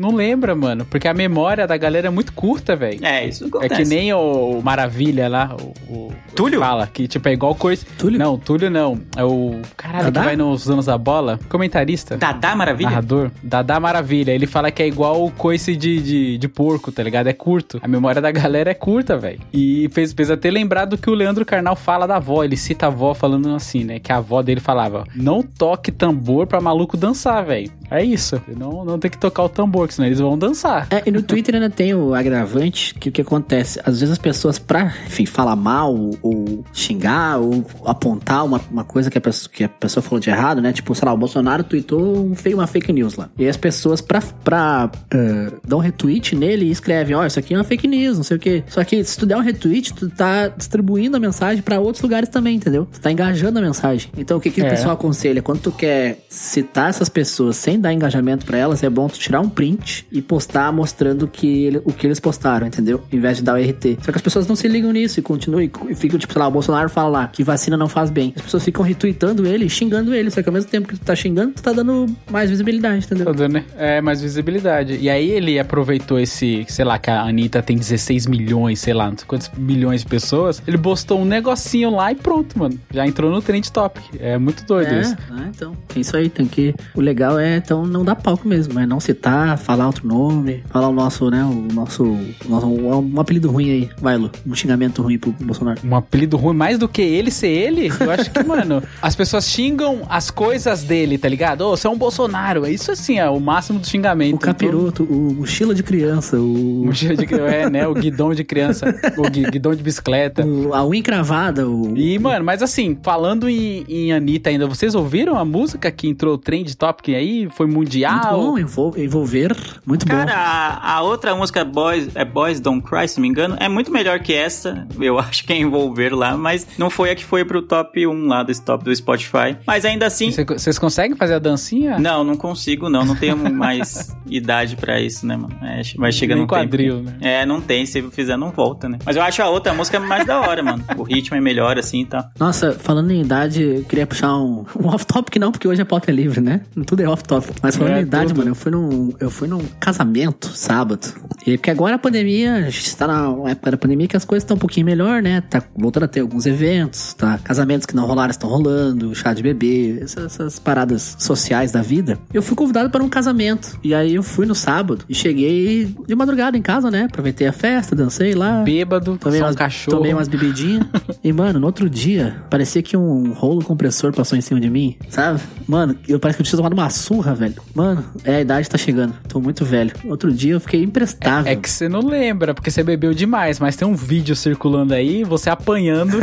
não lembra, mano. Porque a memória da galera é muito curta, velho. É, isso É acontece. que nem o Maravilha lá, o, o- Túlio? Fala, que tipo é igual coisa. Túlio? Não, Túlio não. É o caralho Dadá? que vai nos anos da bola. Comentarista. Dadá Maravilha? Narrador. Dadá Maravilha. Ele fala que é igual coice de, de, de porco, tá ligado? É curto. A memória da galera é curta, velho. E fez, fez até lembrar do que o Leandro Carnal fala da avó. Ele cita a avó falando assim, né? Que a avó dele falava: Não toque tambor pra maluco dançar, velho. É isso. Não, não tem que tocar o tambor, senão eles vão dançar. É, e no Twitter ainda tem o agravante que o que acontece? Às vezes as pessoas, pra, enfim, falar mal, ou xingar, ou apontar uma, uma coisa que a, pessoa, que a pessoa falou de errado, né? Tipo, sei lá, o Bolsonaro tweetou um, uma fake news lá. E as pessoas, pra, pra eh, dar um retweet nele, escrevem: Ó, isso aqui é uma fake news, não sei o quê. Só que se tu der um retweet, tu tá distribuindo a mensagem pra outros lugares também, entendeu? Tu tá engajando a mensagem. Então o que, que É. o pessoal aconselha? Quando tu quer citar essas pessoas sem dar engajamento pra elas, é bom tu tirar um print e postar mostrando que ele- o que eles postaram, entendeu? Em vez de dar o RT. Só que as pessoas não se ligam nisso e continuam e e ficam, tipo, sei lá, o Bolsonaro fala lá que vacina não faz bem. As pessoas ficam retweetando ele, e xingando ele. Só que ao mesmo tempo que tu tá xingando, tu tá dando mais visibilidade, entendeu? Tá dando, é, mais visibilidade. E aí ele aproveitou esse, sei lá, que a Anitta tem 16 milhões, sei lá, não sei quantos milhões de pessoas. Ele postou um negocinho lá e pronto, mano. Já entrou no Trend Topic. É muito doido É, isso. ah, então. É isso aí, tem que. O legal é então não dar palco mesmo, é não citar, falar outro nome, falar o nosso, né? O nosso. o nosso um, um apelido ruim aí. Vai, Lu. Um xingamento ruim pro Bolsonaro. Um apelido ruim, mais do que ele ser ele, eu acho que, mano, as pessoas xingam as coisas dele, tá ligado? Ô, você é um Bolsonaro. Isso assim, é o máximo do xingamento. O capiroto, o mochila de criança, o. O cheiro de, é, né? O guidão de criança. O gui- guidão de bicicleta. o- a unha encravada, o. E, mano, mas assim, falando em, em Anitta ainda, vocês ouviram a música que entrou trend topic aí? Foi Muito mundial? bom, envol- envolver. Muito bom. Cara, a, a outra música Boys, é Boys Don't Cry, se não me engano, é muito melhor que essa. Eu acho que é envolver lá, mas não foi a que foi pro top 1 lá desse top do Spotify. Mas ainda assim. Cê- Vocês conseguem fazer a dancinha? Não, não consigo, não. Não tenho mais idade pra isso, né, mano? É, vai chegando um tempo. quadril, né? É, não tem. Se fizer, não volta, né? Mas eu acho a outra música mais da hora, mano. O ritmo é melhor, assim e tal. Nossa, falando em idade, eu queria puxar um, um off-topic, não, porque hoje a pauta é livre, né? Tudo é off-topic. Mas falando É, em idade, tudo. mano, eu fui num, eu fui num casamento sábado. E porque agora a pandemia, a gente tá na época da pandemia que as coisas estão um pouquinho melhor, né? Tá voltando a ter alguns eventos, tá? Casamentos que não rolaram estão rolando, chá de bebê, essas, essas paradas sociais da vida. Eu fui convidado para um casamento. E aí eu fui no sábado e cheguei de madrugada em casa, né? Aproveitei a festa, dancei lá. Bêbado, Tomei só um umas, cachorro. tomei umas bebidinhas. e, mano, no outro dia, parecia que um rolo compressor passou em cima de mim, sabe? Mano, eu parece que eu tinha tomado uma surra, velho. Mano, é, a idade tá chegando. Tô muito velho. Outro dia eu fiquei imprestável. É que você não lembra, porque você bebeu demais, mas tem um vídeo circulando aí, você apanhando.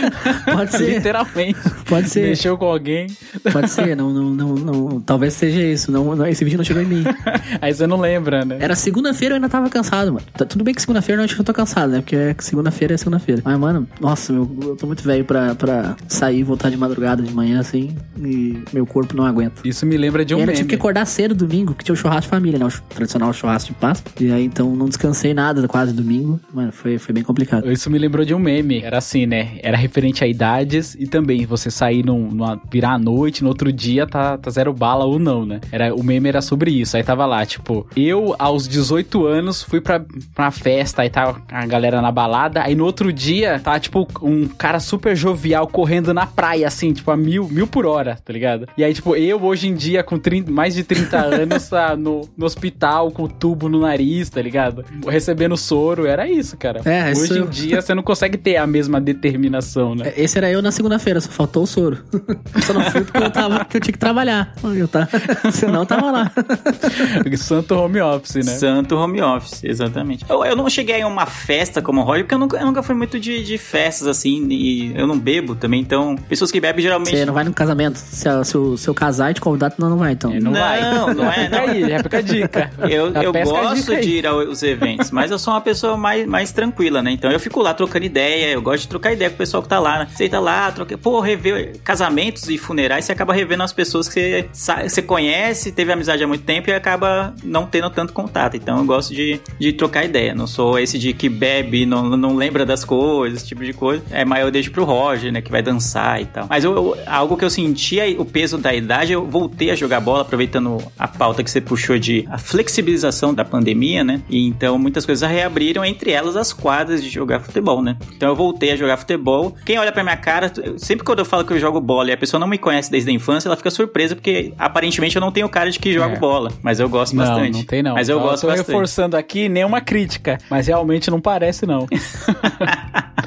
Pode ser. Literalmente. Pode ser. Mexeu com alguém. Pode ser, não, não, não, não. Talvez seja isso. Não, não, esse vídeo não chegou em mim. Aí você não lembra, né? Era segunda-feira eu ainda tava cansado, mano. Tá, tudo bem que segunda-feira eu acho que eu tô cansado, né? Porque é segunda-feira é segunda-feira. Mas, mano, nossa, eu, eu tô muito velho pra, pra sair e voltar de madrugada de manhã, assim. E meu corpo não aguenta. Isso me lembra de um e meme. tive que acordar cedo domingo, que tinha o churrasco de família, né? O tradicional churrasco de Páscoa. E aí, então, não descansei nada quase domingo. Mano, foi, foi bem complicado. Isso me lembrou de um meme. Era assim, né? Era referente a idades e também você sair num, numa, virar à noite, no outro dia tá, tá zero bala ou não, né? Era, o meme era sobre isso. Aí tava lá, tipo, eu aos 18 anos fui pra, pra festa, aí tava a galera na balada. Aí no outro dia tá, tipo, um cara super jovial correndo na praia, assim, tipo, a mil, mil por hora, tá ligado? E aí, tipo, eu hoje em dia, com 30 mais de 30 anos, tá no, no hospital com tubo no nariz, tá ligado? Recebendo soro, era isso, cara. É, hoje isso- em dia você não consegue ter a mesma determinação, né? É, Esse era eu na segunda-feira, só faltou o soro. só não fui porque eu, tava, porque eu tinha que trabalhar. Eu tava, senão eu tava lá. Santo home office, né? Santo home office, exatamente. Eu, eu não cheguei a uma festa como o Roger, porque eu nunca, eu nunca fui muito de, de festas assim, e eu não bebo também, então pessoas que bebem geralmente. Você não vai no casamento. Se, a- se, o- se eu casar e te convidar, tu não, não vai, então. É, não, Não, vai. não é, não. Aí, já fica a dica. Eu, eu gosto de ir aos eventos, mas eu sou uma pessoa mais, mais tranquila, né? Então eu fico lá trocando ideia, eu gosto de trocar ideia com o pessoal que tá lá, né? Você tá lá, troca... pô, rever casamentos e funerais, você acaba revendo as pessoas que você, você conhece, teve amizade há muito tempo e acaba não tendo tanto contato. Então eu gosto de, de trocar ideia. Não sou esse de que bebe e não, não lembra das coisas, esse tipo de coisa. É, mas eu deixo pro Roger, né? Que vai dançar e tal. Mas eu, eu- algo que eu sentia o peso da idade, eu voltei a jogar bola, aproveitando a pauta que você puxou de a flexibilização da pandemia, né? E então muitas coisas reabriram, entre elas as quadras de jogar futebol, né? Então eu voltei a jogar futebol. Quem olha pra minha cara, eu- sempre quando eu falo que eu jogo bola e a pessoa não me conhece desde a infância, ela fica surpresa porque aparentemente eu não tenho cara de que jogo É. bola. Mas eu gosto Não, bastante. não tem não. Mas eu Ó, gosto tô bastante. reforçando aqui nenhuma crítica, mas realmente não parece não.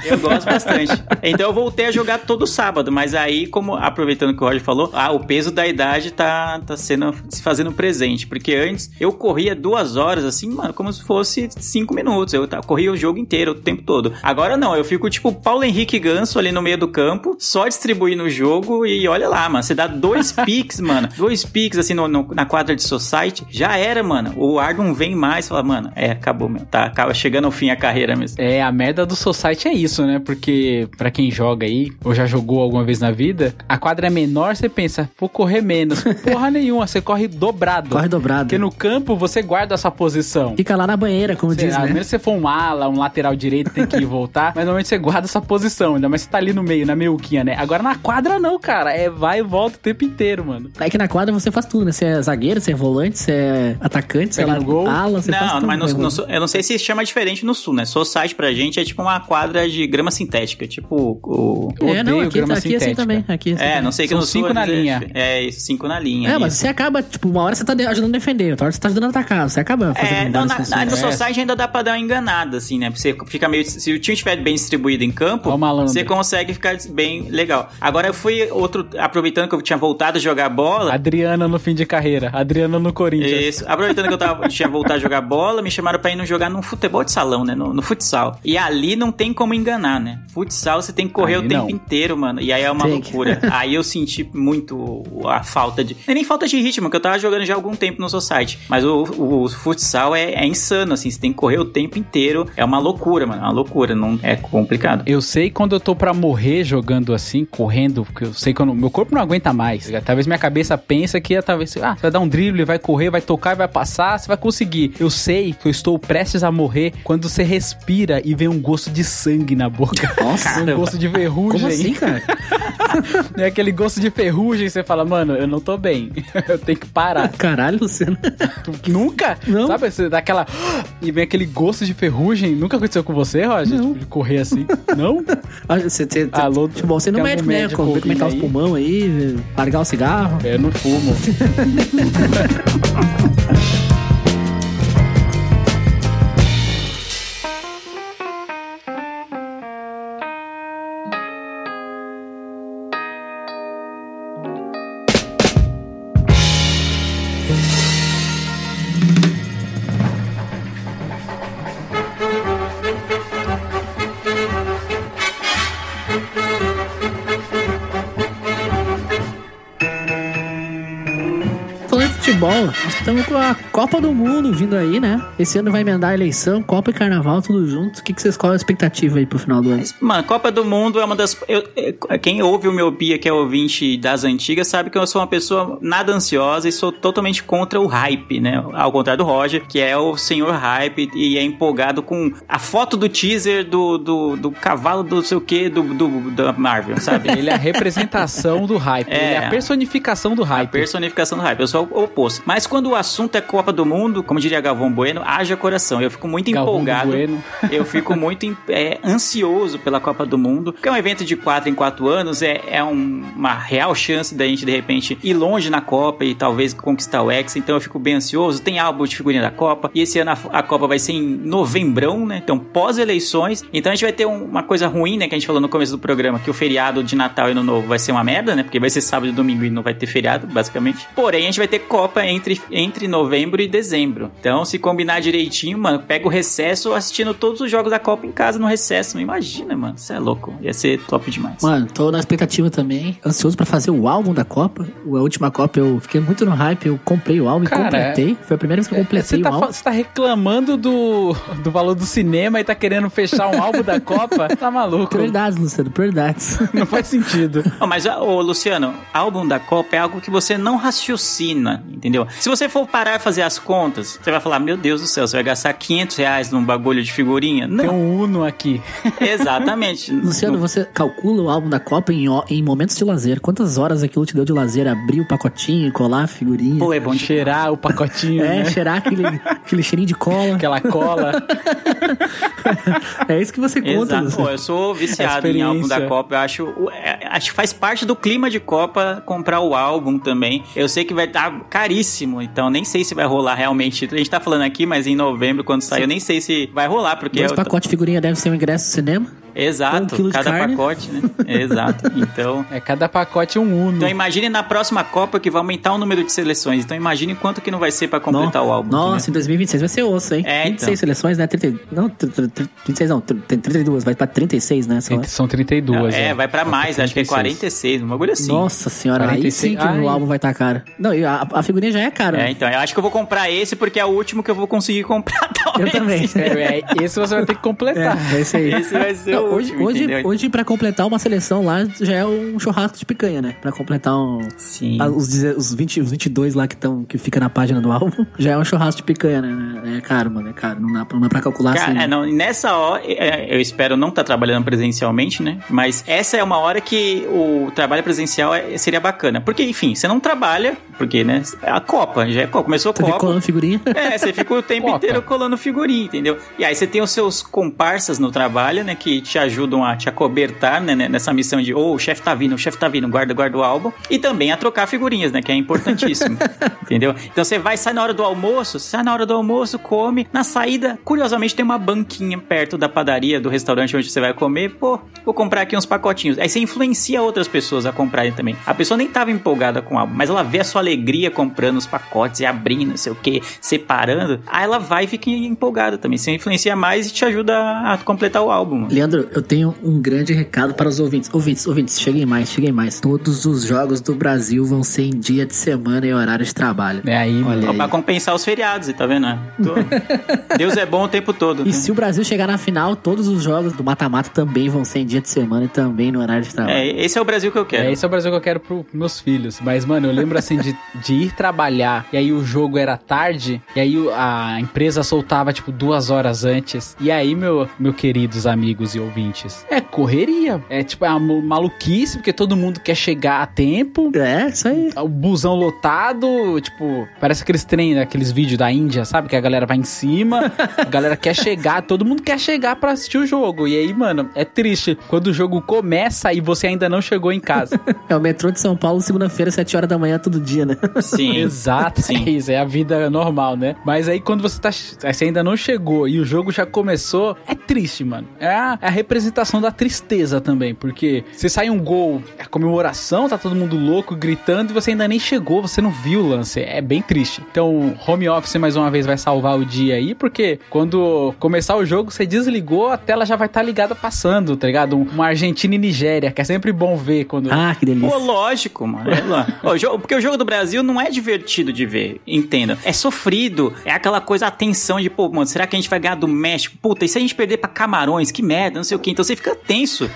Eu gosto bastante. Então eu voltei a jogar todo sábado, mas aí, como aproveitando que o Roger falou, ah, o peso da idade tá, tá sendo se fazendo presente. Porque antes eu corria duas horas, assim, mano, como se fosse cinco minutos. Eu corria o jogo inteiro, o tempo todo. Agora não, eu fico tipo Paulo Henrique Ganso ali no meio do campo, só distribuindo o jogo e olha lá, mano. Você dá dois piques, mano. Dois piques assim no- no- na quadra de society, já era, mano. O ar não vem mais. Fala, mano, é, acabou, meu. Tá, acaba chegando ao fim a carreira mesmo. É, a merda do Society é isso. né? Porque pra quem joga aí, ou já jogou alguma vez na vida, a quadra é menor, você pensa, vou correr menos. Porra nenhuma, você corre dobrado. Corre dobrado. Porque no campo você guarda a sua posição. Fica lá na banheira, como Sei diz, né? Mesmo se você for um ala, um lateral direito, tem que ir voltar. Mas normalmente você guarda essa posição, ainda mais se tá ali no meio, na meiuquinha, né? Agora na quadra não, cara. É vai e volta o tempo inteiro, mano. É que na quadra você faz tudo, né? Você é zagueiro, você é volante, você é atacante, você é ala, você faz Não, tudo. mas no, né, no eu não sei se chama diferente no sul, né? Society pra gente é tipo uma quadra de grama sintética, tipo o... É, não, aqui, grama aqui é assim sintética. também. Aqui é assim É, também. não sei que São no sul... cinco na é- linha. É, isso, cinco na linha. É, mas isso. Você acaba, tipo, uma hora você tá ajudando a defender, outra hora você tá ajudando a atacar, você acaba fazendo É, não, na, na, no É. Society ainda dá pra dar uma enganada, assim, né? Você fica meio. Se o time estiver bem distribuído em campo, você consegue ficar bem legal. Agora eu fui outro. Aproveitando que eu tinha voltado a jogar bola. Adriana no fim de carreira. Adriana no Corinthians. Isso. Aproveitando que eu tava, tinha voltado a jogar bola, me chamaram pra ir no jogar num futebol de salão, né? No, no futsal. E ali não tem como enganar, né? Futsal você tem que correr Ali o tempo não. inteiro, mano. E aí é uma que. loucura. aí eu senti muito a falta de. não é Nem falta de ritmo, que eu tava jogando já há algum tempo no Society. Mas o, o, o futsal é, é insano, assim. Você tem que correr o tempo inteiro. É uma loucura, mano. É uma loucura. Não, é complicado. Eu sei quando eu tô pra morrer jogando assim, correndo, porque eu sei que eu não- meu corpo não aguenta mais. Talvez minha cabeça pensa que talvez, ah, você vai dar um drible, vai correr, vai tocar, vai passar, você vai conseguir. Eu sei que eu estou prestes a morrer quando você respira e vem um gosto de sangue na boca. Nossa, um gosto de ferrugem. Como assim, cara? É aquele gosto de ferrugem, você fala, mano, eu não tô bem. eu tenho que parar. Caralho, Luciano. Nunca? Não. Sabe, você dá aquela. E vem aquele gosto de ferrugem. Nunca aconteceu com você, Roger? Não. Tipo, de correr assim? Não? Ah, Você, você, Alô, tipo, você no tem médico, né? médico Ver como é que tá os pulmão aí, largar o cigarro. Eu não fumo. 怎么 Copa do Mundo vindo aí, né? Esse ano vai emendar a eleição, Copa e Carnaval, tudo junto. O que, que vocês qual é a expectativa aí pro final do ano? Mano, Copa do Mundo é uma das. eu- eu- quem ouve o meu Bia, que é ouvinte das antigas, sabe que eu sou uma pessoa nada ansiosa e sou totalmente contra o hype, né? Ao contrário do Roger, que é o senhor hype e é empolgado com a foto do teaser do, do, do cavalo do sei o que, do, do, da Marvel, sabe? Ele é a representação do hype. É. Ele é a personificação do A hype. personificação do hype. Eu sou o oposto. Mas quando o assunto é Copa do Mundo, como diria Galvão Bueno, haja coração. Eu fico muito Galvão do empolgado. Bueno. Eu fico muito é, ansioso pela Copa do Mundo. Porque é um evento de 4 em 4 anos, é, é um- uma real chance da gente, de repente, ir longe na Copa e talvez conquistar o Hexa. Então eu fico bem ansioso. Tem álbum de figurinha da Copa. E esse ano a, a Copa vai ser em novembrão, né? Então, pós-eleições. Então a gente vai ter um- uma coisa ruim, né? Que a gente falou no começo do programa, que o feriado de Natal e Ano Novo vai ser uma merda, né? Porque vai ser sábado e domingo e não vai ter feriado, basicamente. Porém, a gente vai ter Copa entre, entre novembro e dezembro. Então, se combinar direitinho, mano, pega o recesso assistindo todos os jogos da Copa em casa no recesso. Imagina, mano. Isso é louco. Ia ser top demais. Mano, tô na expectativa também. Ansioso pra fazer o álbum da Copa. A última Copa eu fiquei muito no hype. Eu comprei o álbum e Cara, completei. Foi a primeira vez que eu completei Você tá, o álbum. você tá reclamando do, do valor do cinema e tá querendo fechar um álbum da Copa? Tá maluco? Prioridades, Luciano, prioridades. Não faz sentido. Mas, ô, Luciano, álbum da Copa é algo que você não raciocina, entendeu? Se você for parar e fazer as contas, você vai falar, meu Deus do céu, você vai gastar 500 reais num bagulho de figurinha? Tem Não, um Uno aqui. exatamente. Luciano, você calcula o álbum da Copa em, em momentos de lazer. Quantas horas aquilo te deu de lazer? Abrir o pacotinho, colar a figurinha. Pô, é bom de Cheirar o pacotinho, é, né? cheirar aquele, aquele cheirinho de cola. Aquela cola. É isso que você conta, Exato. Luciano. Pô, eu sou viciado em álbum da. Copa. Eu acho, é, acho que faz parte do clima de Copa comprar o álbum também. Eu sei que vai estar caríssimo, então nem sei se vai rolar realmente. A gente tá falando aqui, mas em novembro, quando sair, eu nem sei se vai rolar, porque Dois eu- pacotes de figurinha deve ser um ingresso no cinema. Um Exato, de cada carne. pacote, né? Exato. Então. É cada pacote um Uno. Então imagine na próxima Copa que vai aumentar o número de seleções. Então imagine quanto que não vai ser pra completar No- o álbum. Nossa, entendeu? em 2026 vai ser osso, hein? É, 26 então. seleções, né? 30, não, tr- tr- tr- 26 não, tr- tem 32, vai pra 36, né? lá. São 32. é, é. vai pra mais, acho que é 46, um bagulho assim. Nossa senhora, aí 46. sim que Ai. o álbum vai estar caro. Não, a, a figurinha já é cara. É, então, eu acho que eu vou comprar esse porque é o último que eu vou conseguir comprar, Eu talvez. também. É, é, esse você vai ter que completar. É, é esse aí. Esse vai ser hoje, hoje, entendeu? hoje, pra completar uma seleção lá, já é um churrasco de picanha, né? Pra completar um, Sim. ah, os, os, 20, os 22 lá que, tão, que fica na página do álbum, já é um churrasco de picanha, né? É caro, mano, é caro. Não dá pra, não dá pra calcular Cara, assim. é, né? não, nessa hora, é, eu espero não estar trabalhando presencialmente, né? Mas essa é uma hora que o trabalho presencial é- seria bacana. Porque, enfim, você não trabalha, porque, né? A Copa, já é Copa, começou a Copa. colando figurinha. É, você fica o tempo Copa. inteiro colando figurinha, entendeu? E aí você tem os seus comparsas no trabalho, né? Que te ajudam a te acobertar, né? né, Nessa missão de, ô, o chefe tá vindo, o chefe tá vindo, guarda, guarda o álbum. E também a trocar figurinhas, né? Que é importantíssimo, entendeu? Então você vai, sai na hora do almoço, sai na hora do almoço, come. Na saída, curiosamente, tem uma banquinha perto da padaria, do restaurante onde você vai comer. Pô, vou comprar aqui uns pacotinhos. Aí você influencia outras pessoas a comprarem também. A pessoa nem tava empolgada com o álbum, mas ela vê a sua alegria comprando os pacotes e abrindo, não sei o que, separando. Aí ela vai e fica empolgada também. Você influencia mais e te ajuda a completar o álbum. mano. Leandro, eu tenho um grande recado para os ouvintes. Ouvintes, ouvintes, cheguem mais, cheguem mais. Todos os jogos do Brasil vão ser em dia de semana e horário de trabalho. É aí, Olha mano. aí. Pra compensar os feriados, tá vendo? Tô- Deus é bom o tempo todo. E né? se o Brasil chegar na final, todos os jogos do mata-mata também vão ser em dia de semana e também no horário de trabalho. É, esse é o Brasil que eu quero. É, esse é o Brasil que eu quero pros meus filhos. Mas, mano, eu lembro assim de, de ir trabalhar e aí o jogo era tarde e aí a empresa soltava, tipo, duas horas antes. E aí, meu, meu queridos amigos e ouvintes, é correria. É tipo, é uma maluquice, porque todo mundo quer chegar a tempo. É, isso aí. O busão lotado, tipo, parece aqueles trem, aqueles vídeos da Índia, sabe? Que a galera vai em cima, a galera quer chegar, todo mundo quer chegar pra assistir o jogo. E aí, mano, é triste quando o jogo começa e você ainda não chegou em casa. É o metrô de São Paulo, segunda-feira, 7 horas da manhã, todo dia, né? Sim. Exato, Sim. é isso, é a vida normal, né? Mas aí quando você tá. Você ainda não chegou e o jogo já começou, é triste, mano. É a, é a representação da tristeza também, porque você sai um gol, é comemoração, tá todo mundo louco, gritando, e você ainda nem chegou, você não viu o lance. É bem triste. Então, home office mais uma vez vai salvar o dia aí, porque quando começar o jogo, você desligou, a tela já vai estar ligada passando, tá ligado? Um- Uma Argentina e Nigéria, que é sempre bom ver quando. Ah, que delícia. Pô, lógico, mano. É porque o jogo do Brasil não é divertido de ver, entenda. É sofrido. É aquela coisa, a tensão de, pô, mano, será que a gente vai ganhar do México? Puta, e se a gente perder pra Camarões? Que merda, não sei o que. Então você fica tenso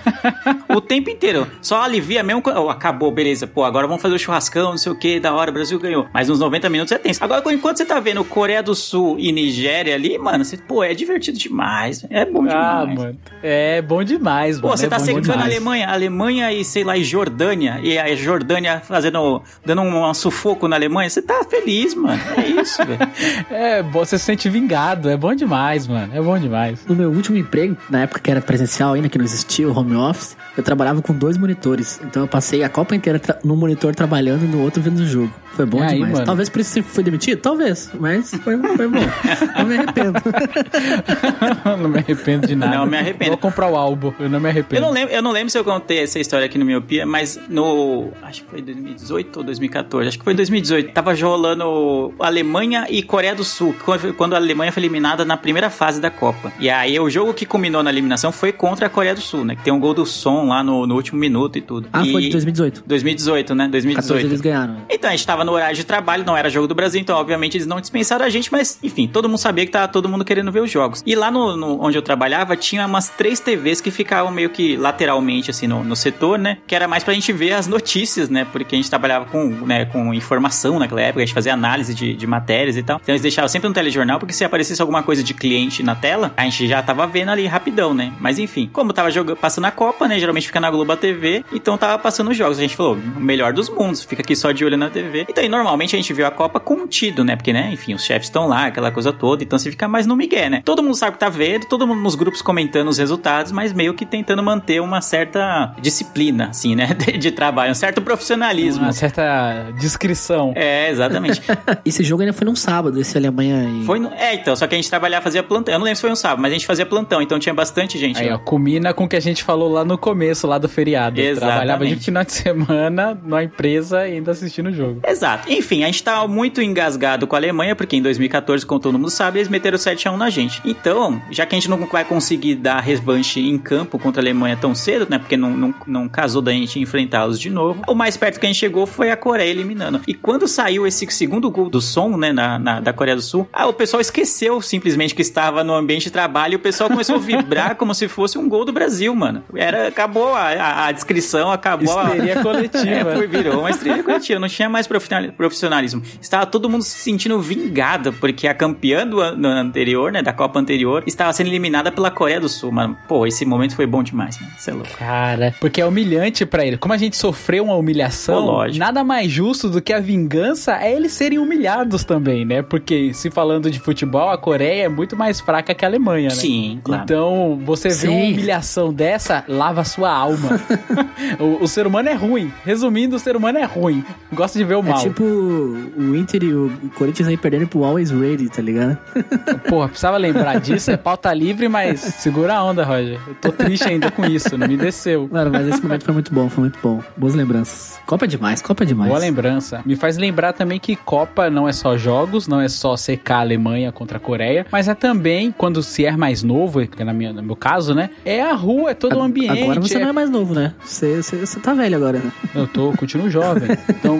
o tempo inteiro. Só alivia mesmo quando. Oh, acabou, beleza. Pô, agora vamos fazer o churrascão, não sei o que, da hora, o Brasil ganhou. Mas uns 90 minutos é tenso. Agora, enquanto você tá vendo Coreia do Sul e Nigéria ali, mano, você, pô, é divertido demais. É bom demais. Ah, mano. É bom demais, mano. Pô, você é tá secando a. Alemanha, Alemanha e sei lá, e Jordânia, e a Jordânia fazendo, dando um, um sufoco na Alemanha, você tá feliz, mano. É isso, velho. É, bom, você se sente vingado. É bom demais, mano. É bom demais. No meu último emprego, na época que era presencial ainda, que não existia o home office, eu trabalhava com dois monitores. Então eu passei a Copa inteira num monitor trabalhando e no outro vendo o jogo. Foi bom E aí, demais. mano? Talvez por isso você foi demitido? Talvez. Mas foi, foi bom. não me arrependo. não me arrependo de nada. Não me arrependo. Vou comprar o álbum. Eu não me Eu arrependo. não, lembro, eu não lembro se eu contei essa história aqui no Miopia, mas no. Acho que foi 2018 ou 2014. Acho que foi 2018. Tava rolando Alemanha e Coreia do Sul, quando a Alemanha foi eliminada na primeira fase da Copa. E aí o jogo que culminou na eliminação foi contra a Coreia do Sul, né? Que tem um gol do som lá no, no último minuto e tudo. Ah, e... foi de 2018. 2018, né? 14 2018. eles ganharam. Então, a gente tava no horário de trabalho, não era jogo do Brasil, então, obviamente, eles não dispensaram a gente, mas, enfim, todo mundo sabia que tava todo mundo querendo ver os jogos. E lá no, no- onde eu trabalhava, tinha umas três TVs que ficavam meio que lateralmente, assim, no, no setor, né? Que era mais pra gente ver as notícias, né? Porque a gente trabalhava com, né, com informação naquela época, a gente fazia análise de, de matérias e tal. Então, eles deixavam sempre um telejornal, porque se aparecesse alguma coisa de cliente na tela, a gente já tava vendo ali rapidão, né? Mas, enfim, como tava jogando, passando a Copa, né? Geralmente fica na Globo TV, então tava passando os jogos. A gente falou, melhor dos mundos, fica aqui só de olho na TV. Então, e normalmente a gente viu a Copa contido, né? Porque, né, enfim, os chefes estão lá, aquela coisa toda, então você fica mais no migué, né? Todo mundo sabe que tá vendo, todo mundo nos grupos comentando os resultados, mas meio que tentando manter uma certa disciplina, assim, né? De, de trabalho, um certo profissionalismo. Uma certa descrição. É, exatamente. Esse jogo ainda foi num sábado, esse Alemanha e. Foi no... É, então, só que a gente trabalhava, fazia plantão. Eu não lembro se foi um sábado, mas a gente fazia plantão, então tinha bastante gente. Aí, ó, combina com o que a gente falou lá no começo, lá do feriado. Exatamente. Trabalhava de final de semana numa empresa e ainda assistindo o jogo. Exato. Enfim, a gente tá muito engasgado com a Alemanha, porque em 2014, como todo mundo sabe, eles meteram 7x1 na gente. Então, já que a gente não vai conseguir dar revanche em campo contra a Alemanha tão cedo, né? Porque não, não, não casou da gente enfrentá-los de novo. O mais perto que a gente chegou foi a Coreia eliminando. E quando saiu esse segundo gol do som, né, na, na- da Coreia do Sul, ah, o pessoal esqueceu simplesmente que estava no ambiente de trabalho e o pessoal começou a vibrar como se fosse um gol do Brasil, mano. Era, acabou a, a- a descrição, acabou a... Histeria coletiva. É, foi, virou uma estrela coletiva, não tinha mais profissional- profissionalismo. Estava todo mundo se sentindo vingado, porque a campeã do ano anterior, né, da Copa anterior, estava sendo eliminada pela Coreia do Sul, mano. Pô, esse momento foi bom demais, mano. Você é louco. Cara, porque é humilhante pra ele. Como a gente sofreu uma humilhação, Pô, nada mais justo do que a vingança é eles serem humilhados também, né? Porque se falando de futebol, a Coreia é muito mais fraca que a Alemanha, né? Sim, claro. Então, você vê Sim. uma humilhação dessa, lava a sua alma. o, o ser humano é ruim. Resumindo, o ser humano é ruim. Gosta de ver o É mal. Tipo o Inter e o Corinthians aí perdendo pro Always Ready, tá ligado? Porra, precisava lembrar disso. É pauta livre, mas segura a onda, Roger. Eu tô triste ainda com isso, não me desceu. Mano, mas esse momento foi muito bom, foi muito bom. Boas lembranças. Copa é demais, Copa é demais. Boa lembrança. Me faz lembrar também que Copa não é só jogos, não é só secar a Alemanha contra a Coreia, mas é também, quando se é mais novo, que é na minha, no meu caso, né? É a rua, é todo o ambiente. Agora você é- não é mais novo, né? Você, você, você tá velho agora, né? Eu tô, continuo jovem. Então,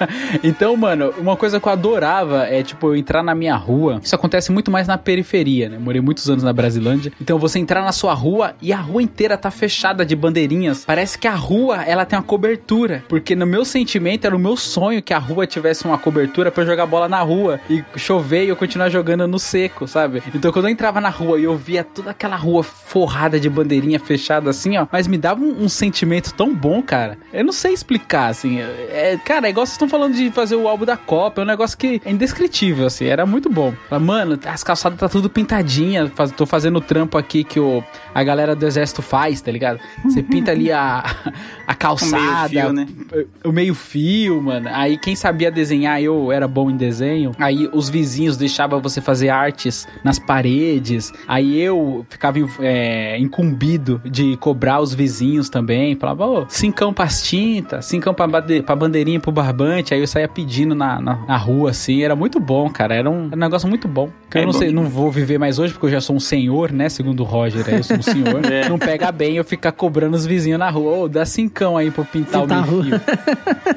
então, mano, uma coisa que eu adorava é, tipo, eu entrar na minha rua. Isso acontece muito mais na periferia, né? Morei muitos anos na Brasilândia. Então, você entrar na sua rua e a rua inteira tá fechada de bandeirinhas. Parece que a rua, ela tem uma cobertura. Porque no meu sentimento, era o meu sonho que a rua tivesse uma cobertura pra eu jogar bola na rua e chover e eu continuar jogando no seco, sabe? Então, quando eu entrava na rua e eu via toda aquela rua forrada de bandeirinha fechada assim, ó, mas me dava um, um sentimento tão bom, cara. Eu não sei explicar, assim. É, cara, é igual vocês estão falando de fazer o álbum da Copa, é um negócio que é indescritível, assim, era muito bom. Mano, as calçadas tá tudo pintadinha, faz, tô fazendo o trampo aqui que o, a galera do exército faz, tá ligado? Você pinta ali a, a calçada, fio, né? o meio fio, mano. Aí quem sabia desenhar, eu era bom em desenho. Aí os vizinhos deixavam você fazer artes nas paredes. Aí eu ficava é, incumbido de cobrar os vizinhos também. Falava, ô, cincão pras tintas, cincão pra, pra bandeirinha pro barbante. Aí eu saía pedindo na, na, na rua, assim. Era muito bom, cara. Era um, era um negócio muito bom. É eu não bom sei, não vou viver mais hoje, porque eu já sou um senhor, né? Segundo o Roger, aí eu sou um senhor. É. Não pega bem eu ficar cobrando os vizinhos na rua. Ô, dá cincão aí pra eu pintar, o meio fio.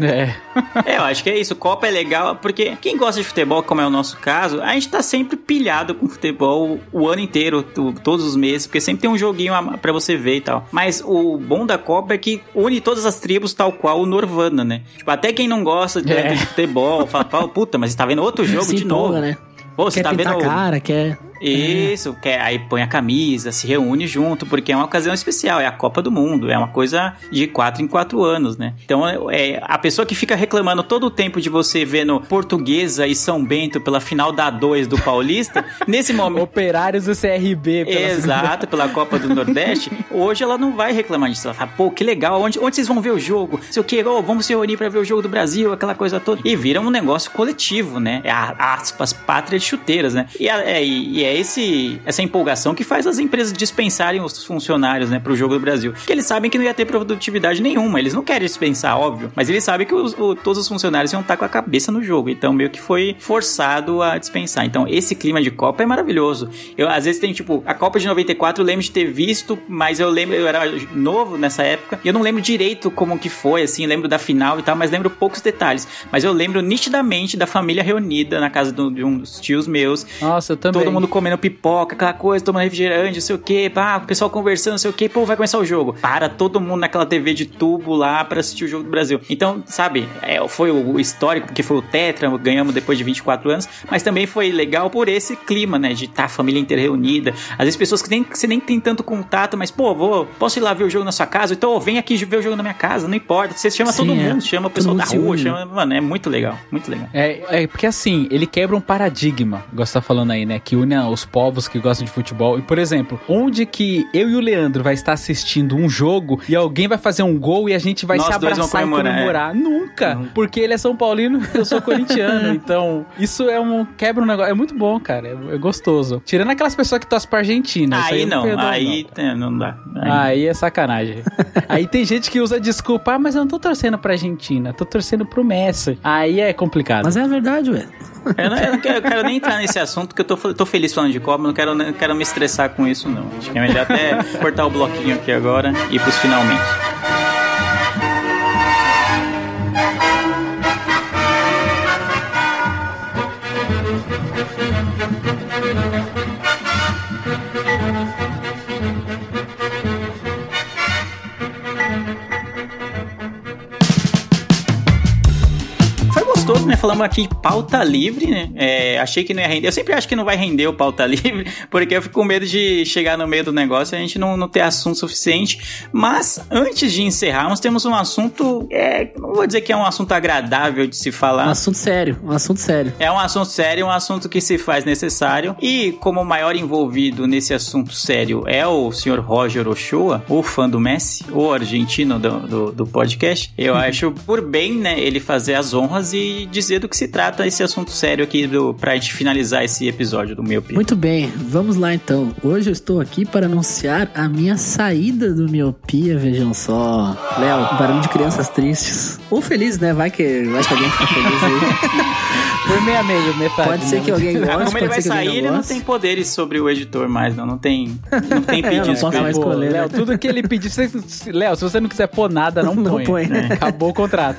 é. É, eu acho que é isso. Copa é legal porque quem gosta de futebol, como é o nosso caso, a gente tá sempre pilhado com futebol o ano inteiro, tu- todos os meses, porque sempre tem um joguinho a- pra você ver e tal. Mas o bom da Copa é que une todas as tribos, tal qual o Norvana, né? Tipo, até quem não gosta de, É. de futebol fala, "Pô, puta, mas você tá vendo outro jogo Se de novo. empolga, né? Pô, você quer tá pintar vendo. cara, quer... Isso, que é- aí põe a camisa, se reúne junto, porque é uma ocasião especial, é a Copa do Mundo, é uma coisa de quatro em quatro anos, né? Então, é, a pessoa que fica reclamando todo o tempo de você vendo Portuguesa e São Bento pela final da A2 do Paulista, nesse momento. Operários do CRB. pela Exato, pela Copa do Nordeste. Hoje ela não vai reclamar disso. Ela fala, pô, que legal, onde, onde vocês vão ver o jogo? Sei o que, oh, vamos se reunir pra ver o jogo do Brasil, aquela coisa toda. E vira um negócio coletivo, né? É a, aspas, pátria de chuteiras, né? E é, é- e é esse, essa empolgação que faz as empresas dispensarem os funcionários, né, pro jogo do Brasil. Porque eles sabem que não ia ter produtividade nenhuma. Eles não querem dispensar, óbvio. Mas eles sabem que os- o- todos os funcionários iam estar com a cabeça no jogo. Então, meio que foi forçado a dispensar. Então, esse clima de Copa é maravilhoso. Eu, às vezes, tem, tipo, a Copa de 94 eu lembro de ter visto, mas eu lembro, eu era novo nessa época, e eu não lembro direito como que foi, assim, lembro da final e tal, mas lembro poucos detalhes. Mas eu lembro nitidamente da família reunida na casa do- de um dos tios meus, Nossa, eu também. Todo mundo comendo pipoca, aquela coisa, tomando refrigerante, não sei o que, pá, o pessoal conversando, não sei o que, pô, vai começar o jogo. Para todo mundo naquela TV de tubo lá pra assistir o jogo do Brasil. Então, sabe, é, foi o histórico, porque foi o Tetra, ganhamos depois de 24 anos, mas também foi legal por esse clima, né, de estar a família inteira reunida. Às vezes pessoas que nem, que você nem tem tanto contato, mas, pô, vou, posso ir lá ver o jogo na sua casa? Então, vem aqui ver o jogo na minha casa, não importa. Você chama Sim, todo é. mundo, chama o pessoal da rua, chama, mano, é muito legal, muito legal. É, é porque assim, ele quebra um paradigma, você tá falando aí, né? Que une os povos que gostam de futebol. E, por exemplo, onde que eu e o Leandro vai estar assistindo um jogo e alguém vai fazer um gol e a gente vai Nós se dois abraçar e comemorar, comemorar? Nunca! Porque ele é São Paulino e eu sou corintiano. então, isso é um quebra um negócio. É muito bom, cara. É, é gostoso. Tirando aquelas pessoas que torcem pra Argentina. Aí eu não, perdoo, aí não. é, não dá. Aí- Aí é sacanagem. Aí tem gente que usa desculpa, ah, mas eu não tô torcendo pra Argentina, tô torcendo pro Messi. Aí é complicado. Mas é a verdade, ué. Eu não, eu não quero, eu quero nem entrar nesse assunto, porque eu tô, tô feliz de Copa, não quero, não quero me estressar com isso, não. Acho que é melhor até cortar o bloquinho aqui agora e ir pros finalmente. Foi gostoso, né? Falamos aqui de pauta livre, né? É, achei que não ia render. Eu sempre acho que não vai render o pauta livre, porque eu fico com medo de chegar no meio do negócio e a gente não, não ter assunto suficiente. Mas antes de encerarmos, temos um assunto. É, não vou dizer que é um assunto agradável de se Um falar. assunto sério, um assunto sério. É um assunto sério, um assunto que se faz necessário. E como o maior envolvido nesse assunto sério é o senhor Roger Ochoa, o fã do Messi, o argentino do, do, do podcast, eu acho por bem, né, ele fazer as honras e dizer do que se trata esse assunto sério aqui do, pra gente finalizar esse episódio do Miopia. Muito bem, vamos lá então. Hoje eu estou aqui para anunciar a minha saída do miopia, vejam só. Léo, barulho de crianças tristes. Ou felizes, né? Vai que, vai que alguém fica feliz aí. Por meia meia, metade. Pode ser né? que alguém goste, como ele vai sair, ele não tem poderes sobre o editor mais, não. Não tem, não tem É, pedido. não posso mais escolher, né? Léo, tudo que ele pedir. se- se- Léo, se você não quiser pôr nada, não, Não põe. põe. né? Acabou o contrato.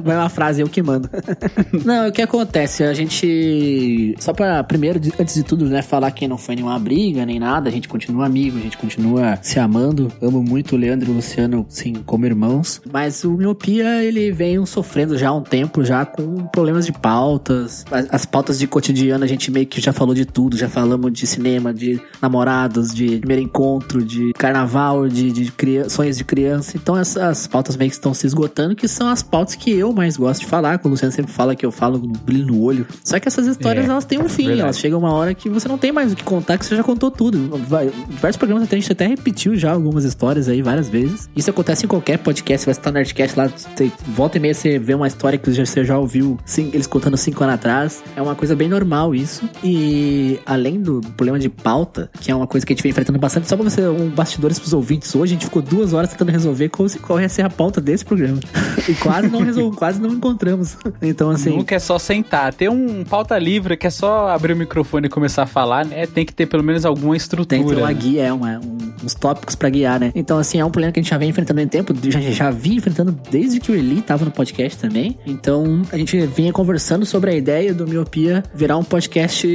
Vai uma frase, eu que mando. não, o que acontece? A gente. Só pra primeiro, antes de tudo, né, falar que não foi nenhuma briga, nem nada. A gente continua amigo, a gente continua se amando. Amo muito o Leandro e o Luciano, sim, como irmãos. Mas o Miopia, ele vem sofrendo já há um tempo, já com problemas de pautas. As, as pautas de cotidiano, a gente meio que já falou de tudo. Já falamos de cinema, de namorados, de primeiro encontro, de carnaval, de, de sonhos de criança. Então essas pautas meio que estão se esgotando, que são as pautas que eu mais gosto de falar. Que o Luciano sempre fala que eu falo com brilho no olho. Só que essas histórias, É, elas têm um fim. verdade. Elas chegam uma hora que você não tem mais o que contar, que você já contou tudo. Vai, diversos programas até, a gente até repetiu já algumas histórias aí várias vezes. Isso acontece em qualquer podcast. Você vai estar no Nerdcast lá, você, volta e meia você vê uma história que você já ouviu sim, eles contando cinco anos atrás. É uma coisa bem normal isso. E além do problema de pauta, que é uma coisa que a gente vem enfrentando bastante, só pra você, um bastidores pros ouvintes hoje, a gente ficou duas horas tentando resolver qual, se- qual ia ser a pauta desse programa. E quase não resolvemos, quase não encontramos. Então, assim. Nunca é só sentar. Tem um pauta livre que é só abrir o microfone e começar a falar, né? Tem que ter pelo menos alguma estrutura. Tem que ter uma né? guia, é, uma, um- uns tópicos pra guiar, né? Então, assim, é um problema que a gente já vem enfrentando em tempo, já, já vinha enfrentando desde que o Eli tava no podcast também. Então, a gente vinha conversando sobre a ideia do Miopia virar um podcast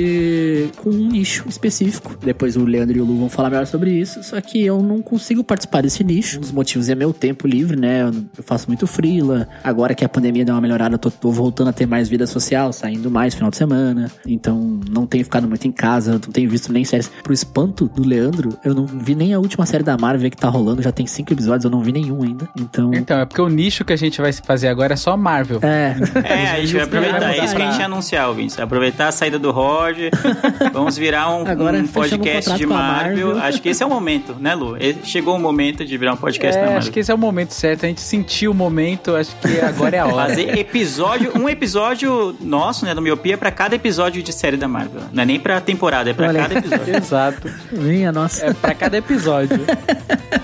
com um nicho específico. Depois o Leandro e o Lu vão falar melhor sobre isso, só que eu não consigo participar desse nicho. Um dos motivos é meu tempo livre, né? Eu, eu faço muito freela. Agora que a pandemia deu uma melhorada, eu tô, tô voltando a ter mais vida social, saindo mais final de semana. Então, não tenho ficado muito em casa, não tenho visto nem séries. Pro espanto do Leandro, eu não vi nem a última série da Marvel que tá rolando, já tem cinco episódios, eu não vi nenhum ainda. Então. Então, é porque o nicho que a gente vai fazer agora é só Marvel. É. É, a gente vai aproveitar. É isso que a gente ia anunciar, ouvintes. Aproveitar a saída do Roger. Vamos virar um, Agora, um podcast contrato de Marvel. Marvel. Acho que esse é o momento, né, Lu? E- Chegou o momento de virar um podcast da É, Marvel. acho que esse é o momento certo. A gente sentiu o momento, acho que agora é a hora. Fazer episódio, um episódio nosso, né, do Miopia, pra cada episódio de série da Marvel. Não é nem pra temporada, é pra Olha. cada episódio. Exato. Minha nossa. É pra cada episódio.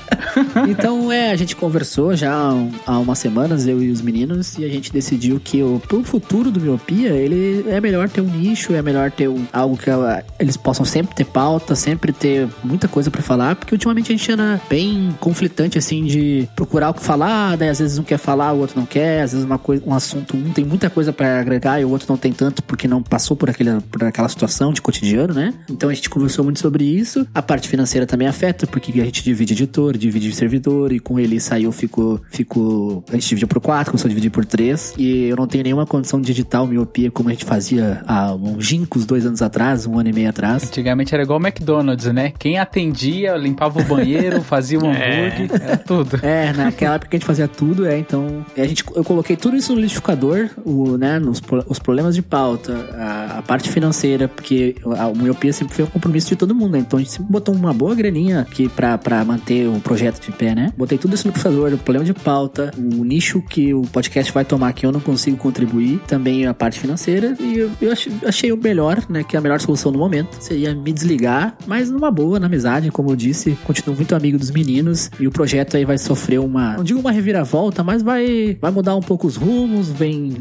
Então, é, a gente conversou já há um- umas semanas, eu e os meninos, e a gente decidiu que o, pro futuro do Miopia, ele é melhor ter um nicho, é melhor ter um- algo que ah, eles possam sempre ter pauta, sempre ter muita coisa pra falar, porque ultimamente a gente anda bem conflitante, assim, de procurar o que falar, daí às vezes um quer falar, o outro não quer, às vezes uma coisa, um assunto, um tem muita coisa pra agregar e o outro não tem tanto porque não passou por, aquele, por aquela situação de cotidiano, né? Então a gente conversou muito sobre isso. A parte financeira também afeta, porque a gente divide editor, divide servidor, e com ele saiu, ficou, ficou. A gente dividiu por quatro, começou a dividir por três. E eu não tenho nenhuma condição digital miopia como a gente fazia há uns gincos dois anos atrás, um ano e meio atrás. Antigamente era igual o McDonald's, né? Quem atendia, limpava o banheiro, fazia o hambúrguer, era tudo. É, naquela época a gente fazia tudo, é, então. A gente, eu coloquei tudo isso no liquidificador, o, né, nos, os problemas de pauta, a, a parte financeira, porque a, o miopia sempre foi um compromisso de todo mundo, né? Então a gente sempre botou uma boa graninha pra manter o projeto de pé, né? Botei tudo isso no liquidificador, o problema de pauta, o nicho que o podcast vai tomar que eu não consigo contribuir, também a parte financeira, e eu, eu achei, achei o melhor, né? Que é a melhor solução no momento seria me desligar, mas numa boa, na amizade, como eu disse, continuo muito amigo dos meninos e o projeto aí vai sofrer uma, não digo uma reviravolta, mas vai, vai mudar um pouco os rumos, vem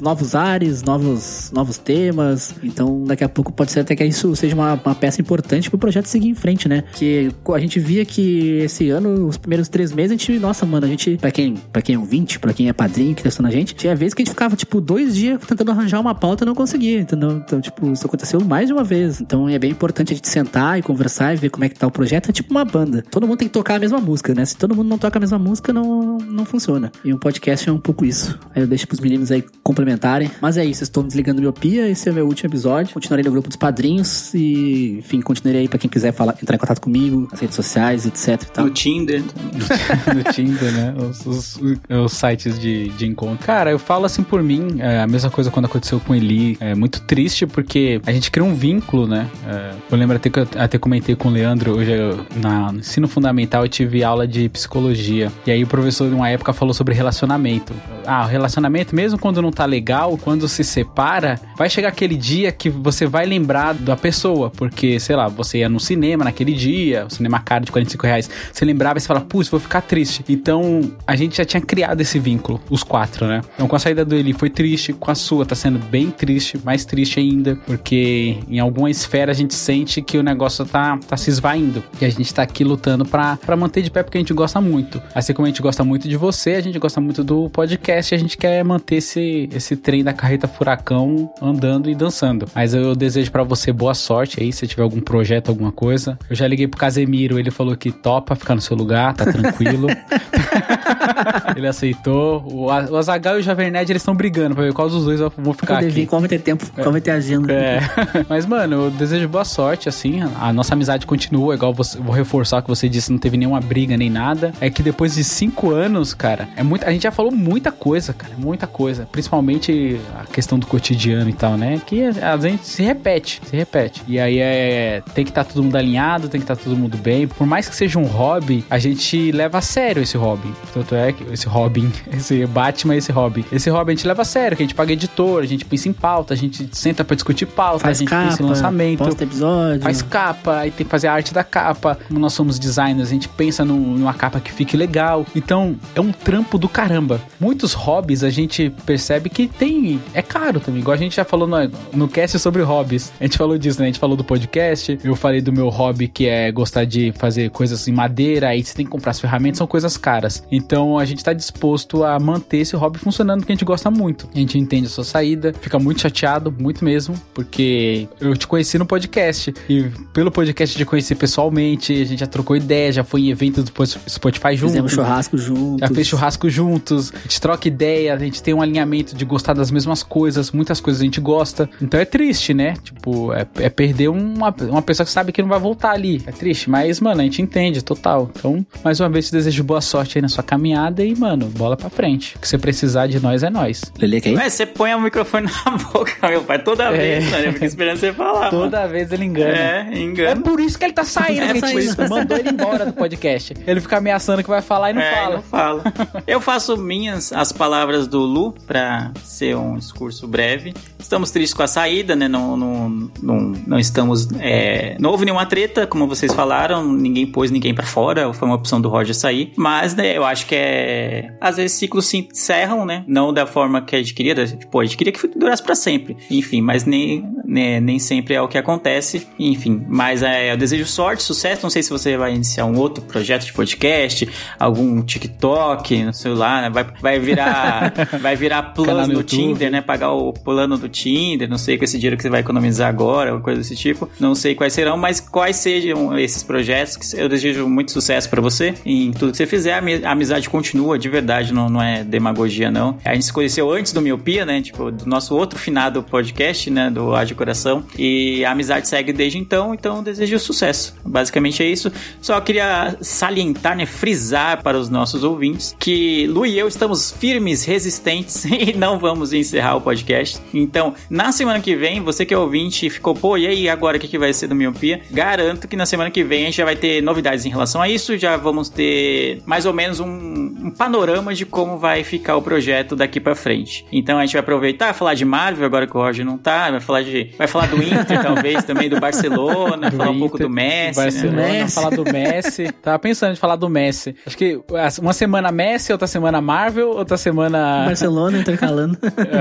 novos ares, novos, novos temas. Então, daqui a pouco pode ser até que isso seja uma, uma peça importante pro projeto seguir em frente, né? Que a gente via que esse ano, os primeiros três meses, a gente, nossa, mano, a gente, pra quem, pra quem é ouvinte, pra quem é padrinho que testou na gente, tinha vezes que a gente ficava, tipo, dois dias tentando arranjar uma pauta e não conseguia, entendeu? Então, tipo, isso aconteceu mais de uma vez. Então, é bem importante a gente sentar e conversar e ver como é que tá o projeto. É tipo uma banda. Todo mundo tem que tocar a mesma música, né? Se todo mundo não toca a mesma música, não, não funciona. E um podcast é um pouco isso. Aí eu deixo pros meninos aí complementarem. Mas é isso, estou desligando miopia. Esse é o meu último episódio. Continuarei no grupo dos padrinhos e, enfim, continuarei aí pra quem quiser falar, entrar em contato comigo, nas redes sociais, etc e tal. No Tinder. no Tinder, né? Os, os- os sites de, de encontro. Cara, eu falo assim por mim, é, a mesma coisa quando aconteceu com Eli. É muito triste porque a gente cria um vínculo, né? É, eu lembro até que eu até comentei com o Leandro, hoje eu- na, no ensino fundamental eu tive aula de psicologia. E aí o professor, numa época, falou sobre relacionamento. Ah, o relacionamento, mesmo quando não tá legal, quando se separa, vai chegar aquele dia que você vai lembrar da pessoa. Porque, sei lá, você ia no cinema naquele dia, o cinema caro de 45 reais. Você lembrava e você fala, putz, vou ficar triste. Então, a gente já tinha criado esse vínculo, os quatro, né? Então, com a saída do Eli foi triste, com a sua tá sendo bem triste, mais triste ainda, porque em alguma esfera a gente sente que o negócio tá, tá se esvaindo. E a gente tá aqui lutando pra, manter de pé porque a gente gosta muito. Assim como a gente gosta muito de você, a gente gosta muito do podcast e a gente quer manter esse, esse trem da carreta furacão andando e dançando. Mas eu desejo pra você boa sorte aí, se tiver algum projeto, alguma coisa. Eu já liguei pro Casemiro, ele falou que topa ficar no seu lugar, tá tranquilo. ele aceitou. O, Azagal e o Javerned, eles estão brigando pra ver qual dos dois vou ficar aqui. qual vai ter tempo, qual vai ter agenda. É, mas mano, eu desejo boa sorte, assim. A nossa amizade continua, igual você, vou reforçar o que você disse, não teve nenhuma briga nem nada. É que depois de cinco anos, cara, é muito, a gente já falou muita coisa, cara, muita coisa. Principalmente a questão do cotidiano e tal, né? Que a gente se repete, se repete. E aí é, tem que estar todo mundo alinhado, tem que estar todo mundo bem. Por mais que seja um hobby, a gente leva a sério esse hobby. Tanto é que esse Robin, esse Batman, esse hobby. Esse hobby a gente leva a sério, que a gente paga editor, a gente pensa em pauta, a gente senta pra discutir pauta, Faz a gente capa, pensa em lançamento. posta episódio. Faz capa, aí tem que fazer a arte da capa. Como nós somos designers, a gente pensa num- numa capa que fique legal. Então, é um trampo do caramba. Muitos hobbies a gente percebe que tem. É caro também. Igual a gente já falou no, no cast sobre hobbies. A gente falou disso, né? A gente falou do podcast. Eu falei do meu hobby que é gostar de fazer coisas em madeira. Aí você tem que comprar as ferramentas, são coisas caras. Então, a gente tá disposto a manter esse hobby funcionando, porque a gente gosta muito. A gente entende a sua saída, fica muito chateado, muito mesmo, porque eu te conheci no podcast. E pelo podcast eu te conheci pessoalmente, a gente já trocou ideia, já foi em eventos do Spotify junto. Fizemos churrasco juntos. Já fez churrasco juntos, a gente troca ideia, a gente tem um alinhamento de gostar das mesmas coisas, muitas coisas a gente gosta. Então é triste, né? Tipo, é, é perder uma, uma pessoa que sabe que não vai voltar ali. É triste, mas, mano, a gente entende, total. Então, mais uma vez, te desejo boa sorte aí na sua caminhada e, mano, bola pra frente. O que você precisar de nós é nós. Lele, quer ir? Ué, você põe o microfone na boca, meu pai, toda vez, mano. Eu fico esperando você falar. mano. Toda vez ele engana. É, É engano. por isso que ele tá saindo, É gente isso. mandou ele embora do podcast. Ele fica ameaçando que vai falar e não É, fala. não fala. Eu faço minhas as palavras do Lu pra ser um discurso breve. Estamos tristes com a saída, né? Não, não, não, não estamos. é, não houve nenhuma treta, como vocês falaram. Ninguém pôs ninguém pra fora. Foi uma opção do Roger sair. Mas, né, eu acho que é. Às vezes ciclos se encerram, né? Não da forma que a gente queria. Tipo, a gente queria que durasse pra sempre. Enfim, mas nem, né, nem sempre é o que acontece. Enfim, mas é, eu desejo sorte, sucesso. Não sei se você vai iniciar um outro projeto de podcast, algum TikTok no celular, né? vai, vai virar vai virar plano no do. Tinder, né? Pagar o plano do Tinder, não sei com esse dinheiro que você vai economizar agora, ou coisa desse tipo. Não sei quais serão, mas quais sejam esses projetos. Que Eu desejo muito sucesso pra você em tudo que você fizer. A ami- a amizade continua, de verdade, não, não é demagogia, não. A gente se conheceu antes do Miopia, né? Tipo, do nosso outro finado podcast, né? Do Ágil Coração. E a amizade segue desde então, então desejo sucesso. Basicamente é isso. Só queria salientar, né? Frisar para os nossos ouvintes que Lu e eu estamos firmes, resistentes e não vamos encerrar o podcast. Então, na semana que vem, você que é ouvinte e ficou, pô, e aí agora o que, que vai ser do Miopia? Garanto que na semana que vem gente já vai ter novidades em relação a isso, já vamos ter mais ou menos um, um panorama de como vai ficar o projeto daqui pra frente. Então a gente vai aproveitar, falar de Marvel agora que o Roger não tá, vai falar de, vai falar do Inter talvez também, do Barcelona, Do falar um pouco Inter, do Messi, Barcelona, né? Messi. falar do Messi. Tava pensando em falar do Messi. Acho que uma semana Messi, outra semana Marvel, outra semana. Barcelona intercalando.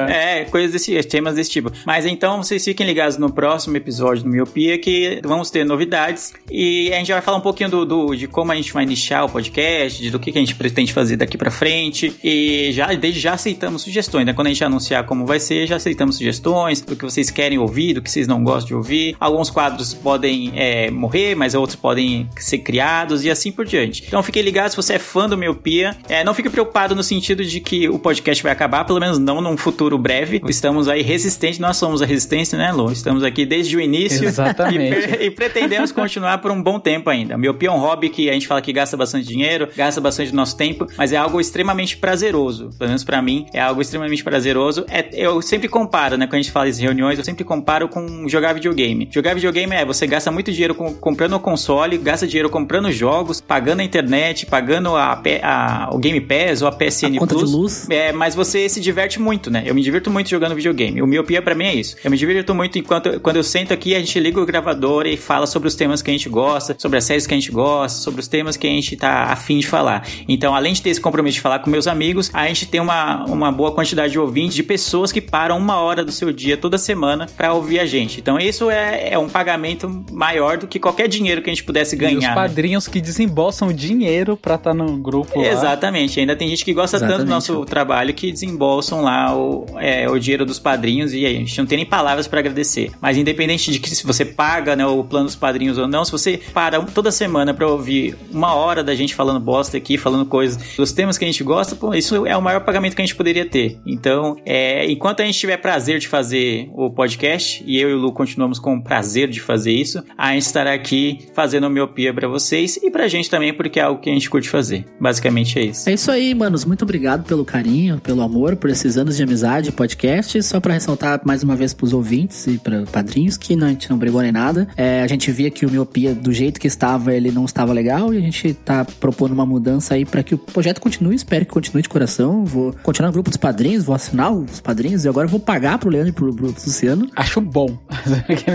É, coisas desse, temas desse tipo. Mas então vocês fiquem ligados no próximo episódio do Miopia que vamos ter novidades e a gente vai falar um pouquinho do, do- de como a gente vai nichar o podcast, de do que, que a gente pretende fazer daqui pra frente e já desde já aceitamos sugestões, né? Quando a gente anunciar como vai ser, já aceitamos sugestões do que vocês querem ouvir, do que vocês não gostam de ouvir. Alguns quadros podem é, morrer, mas outros podem ser criados e assim por diante. Então fiquem ligados se você é fã do Miopia. É, não fique preocupado no sentido de que o podcast vai acabar, pelo menos não num futuro breve. Estamos aí resistentes, nós somos a resistência, né, Lu? Estamos aqui desde o início. Exatamente. E, e pretendemos continuar por um bom tempo ainda. Miopia é um hobby que a gente fala que gasta bastante dinheiro, gasta bastante do nosso tempo, mas é algo extremamente prazeroso. Pelo menos pra mim, é algo extremamente prazeroso. É, eu sempre comparo, né? Quando a gente fala em reuniões, eu sempre comparo com jogar videogame. Jogar videogame é você gasta muito dinheiro com- comprando o console, gasta dinheiro comprando jogos, pagando a internet, pagando a, a- o Game Pass ou a PSN A conta de Plus. luz. É, mas você se diverte muito, né? Eu me divirto muito jogando videogame. O miopia pra mim é isso. Eu me divirto muito enquanto quando eu sento aqui, a gente liga o gravador e fala sobre os temas que a gente gosta, sobre as séries que a gente gosta, sobre os temas que a gente tá afim de falar. Então, além de ter esse compromisso de falar com meus amigos, a gente tem uma, uma boa quantidade de ouvintes, de pessoas que param uma hora do seu dia toda semana pra ouvir a gente. Então, isso é, é um pagamento maior do que qualquer dinheiro que a gente pudesse E os ganhar. né? padrinhos que desembolsam dinheiro pra estar no grupo lá. Exatamente, ainda tem gente que gosta tanto do Exatamente. nosso trabalho que desembolsam lá o, é, o dinheiro dos padrinhos e a gente não tem nem palavras pra agradecer. Mas independente de que se você paga né, o plano dos padrinhos ou não, se você para toda semana pra ouvir uma hora da gente falando bosta aqui, falando coisas dos temas que a gente gosta, pô, isso é o maior pagamento que a gente poderia ter. Então, é, enquanto a gente tiver prazer de fazer o podcast, e eu e o Lu continuamos com o prazer de fazer isso, a gente estará aqui fazendo miopia pra vocês e pra gente também, porque é algo que a gente curte fazer. Basicamente é isso. É isso aí, manos. Muito obrigado pelo carinho, pelo amor, por esses anos de amizade, podcast. Só pra ressaltar mais uma vez pros ouvintes e para padrinhos que não, a gente não brigou nem nada. É, a gente via que o Miopia, do jeito que estava, ele não estava legal e a gente tá propondo uma mudança aí pra que o projeto continue. Espero que continue de coração. Vou continuar no grupo dos padrinhos, vou assinar os padrinhos e agora vou pagar pro Leandro e pro, pro Luciano. Acho bom.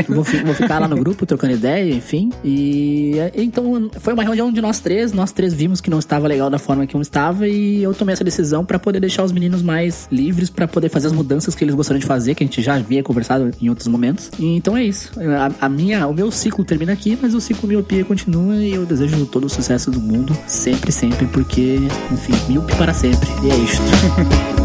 Vou, vou ficar lá no grupo trocando ideia, enfim. E é, então foi uma reunião de nós três. Nós três vimos que não estava legal da forma que um estava e eu tomei essa decisão pra poder deixar os meninos mais livres pra poder fazer as mudanças que eles gostariam de fazer, que a gente já havia conversado em outros momentos. E então é isso. A, a minha, o meu ciclo termina aqui, mas o ciclo miopia continua e eu desejo todo o sucesso do mundo, sempre, sempre, porque, enfim, míope para sempre. E é isto.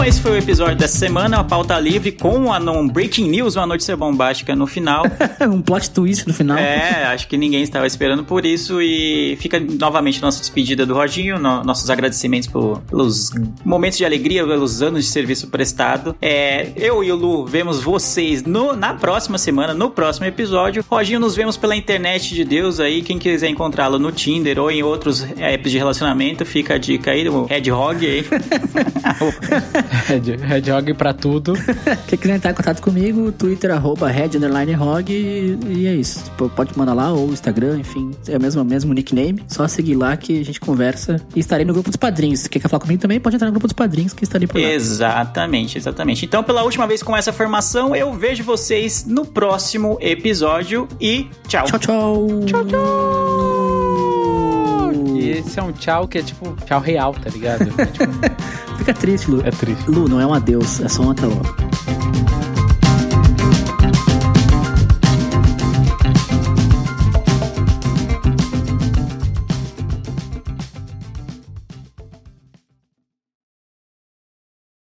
Bom, esse foi o episódio dessa semana, a pauta livre com a non breaking news, uma notícia bombástica no final. um plot twist no final. É, acho que ninguém estava esperando por isso e fica novamente nossa despedida do Rodinho, no- nossos agradecimentos por- pelos momentos de alegria, pelos anos de serviço prestado. É, eu e o Lu vemos vocês no- na próxima semana, no próximo episódio. Rodinho, nos vemos pela internet de Deus aí. Quem quiser encontrá-lo no Tinder ou em outros apps de relacionamento, fica a dica aí do Red Hog aí. Red, Hog pra tudo. Quem quiser entrar em contato comigo, Twitter, arroba Red Underline Hog, e, e é isso. Tipo, pode mandar lá, ou Instagram, enfim, é o mesmo, mesmo nickname. Só seguir lá que a gente conversa. E estarei no grupo dos padrinhos. Quem quer falar comigo também pode entrar no grupo dos padrinhos que estarei por lá. Exatamente, exatamente. Então, pela última vez com essa formação, eu vejo vocês no próximo episódio e tchau. Tchau, tchau. Tchau, tchau. E esse é um tchau que é tipo tchau real, tá ligado? É, tipo... Fica triste, Lu. É triste. Lu, não é um adeus, é só um até logo.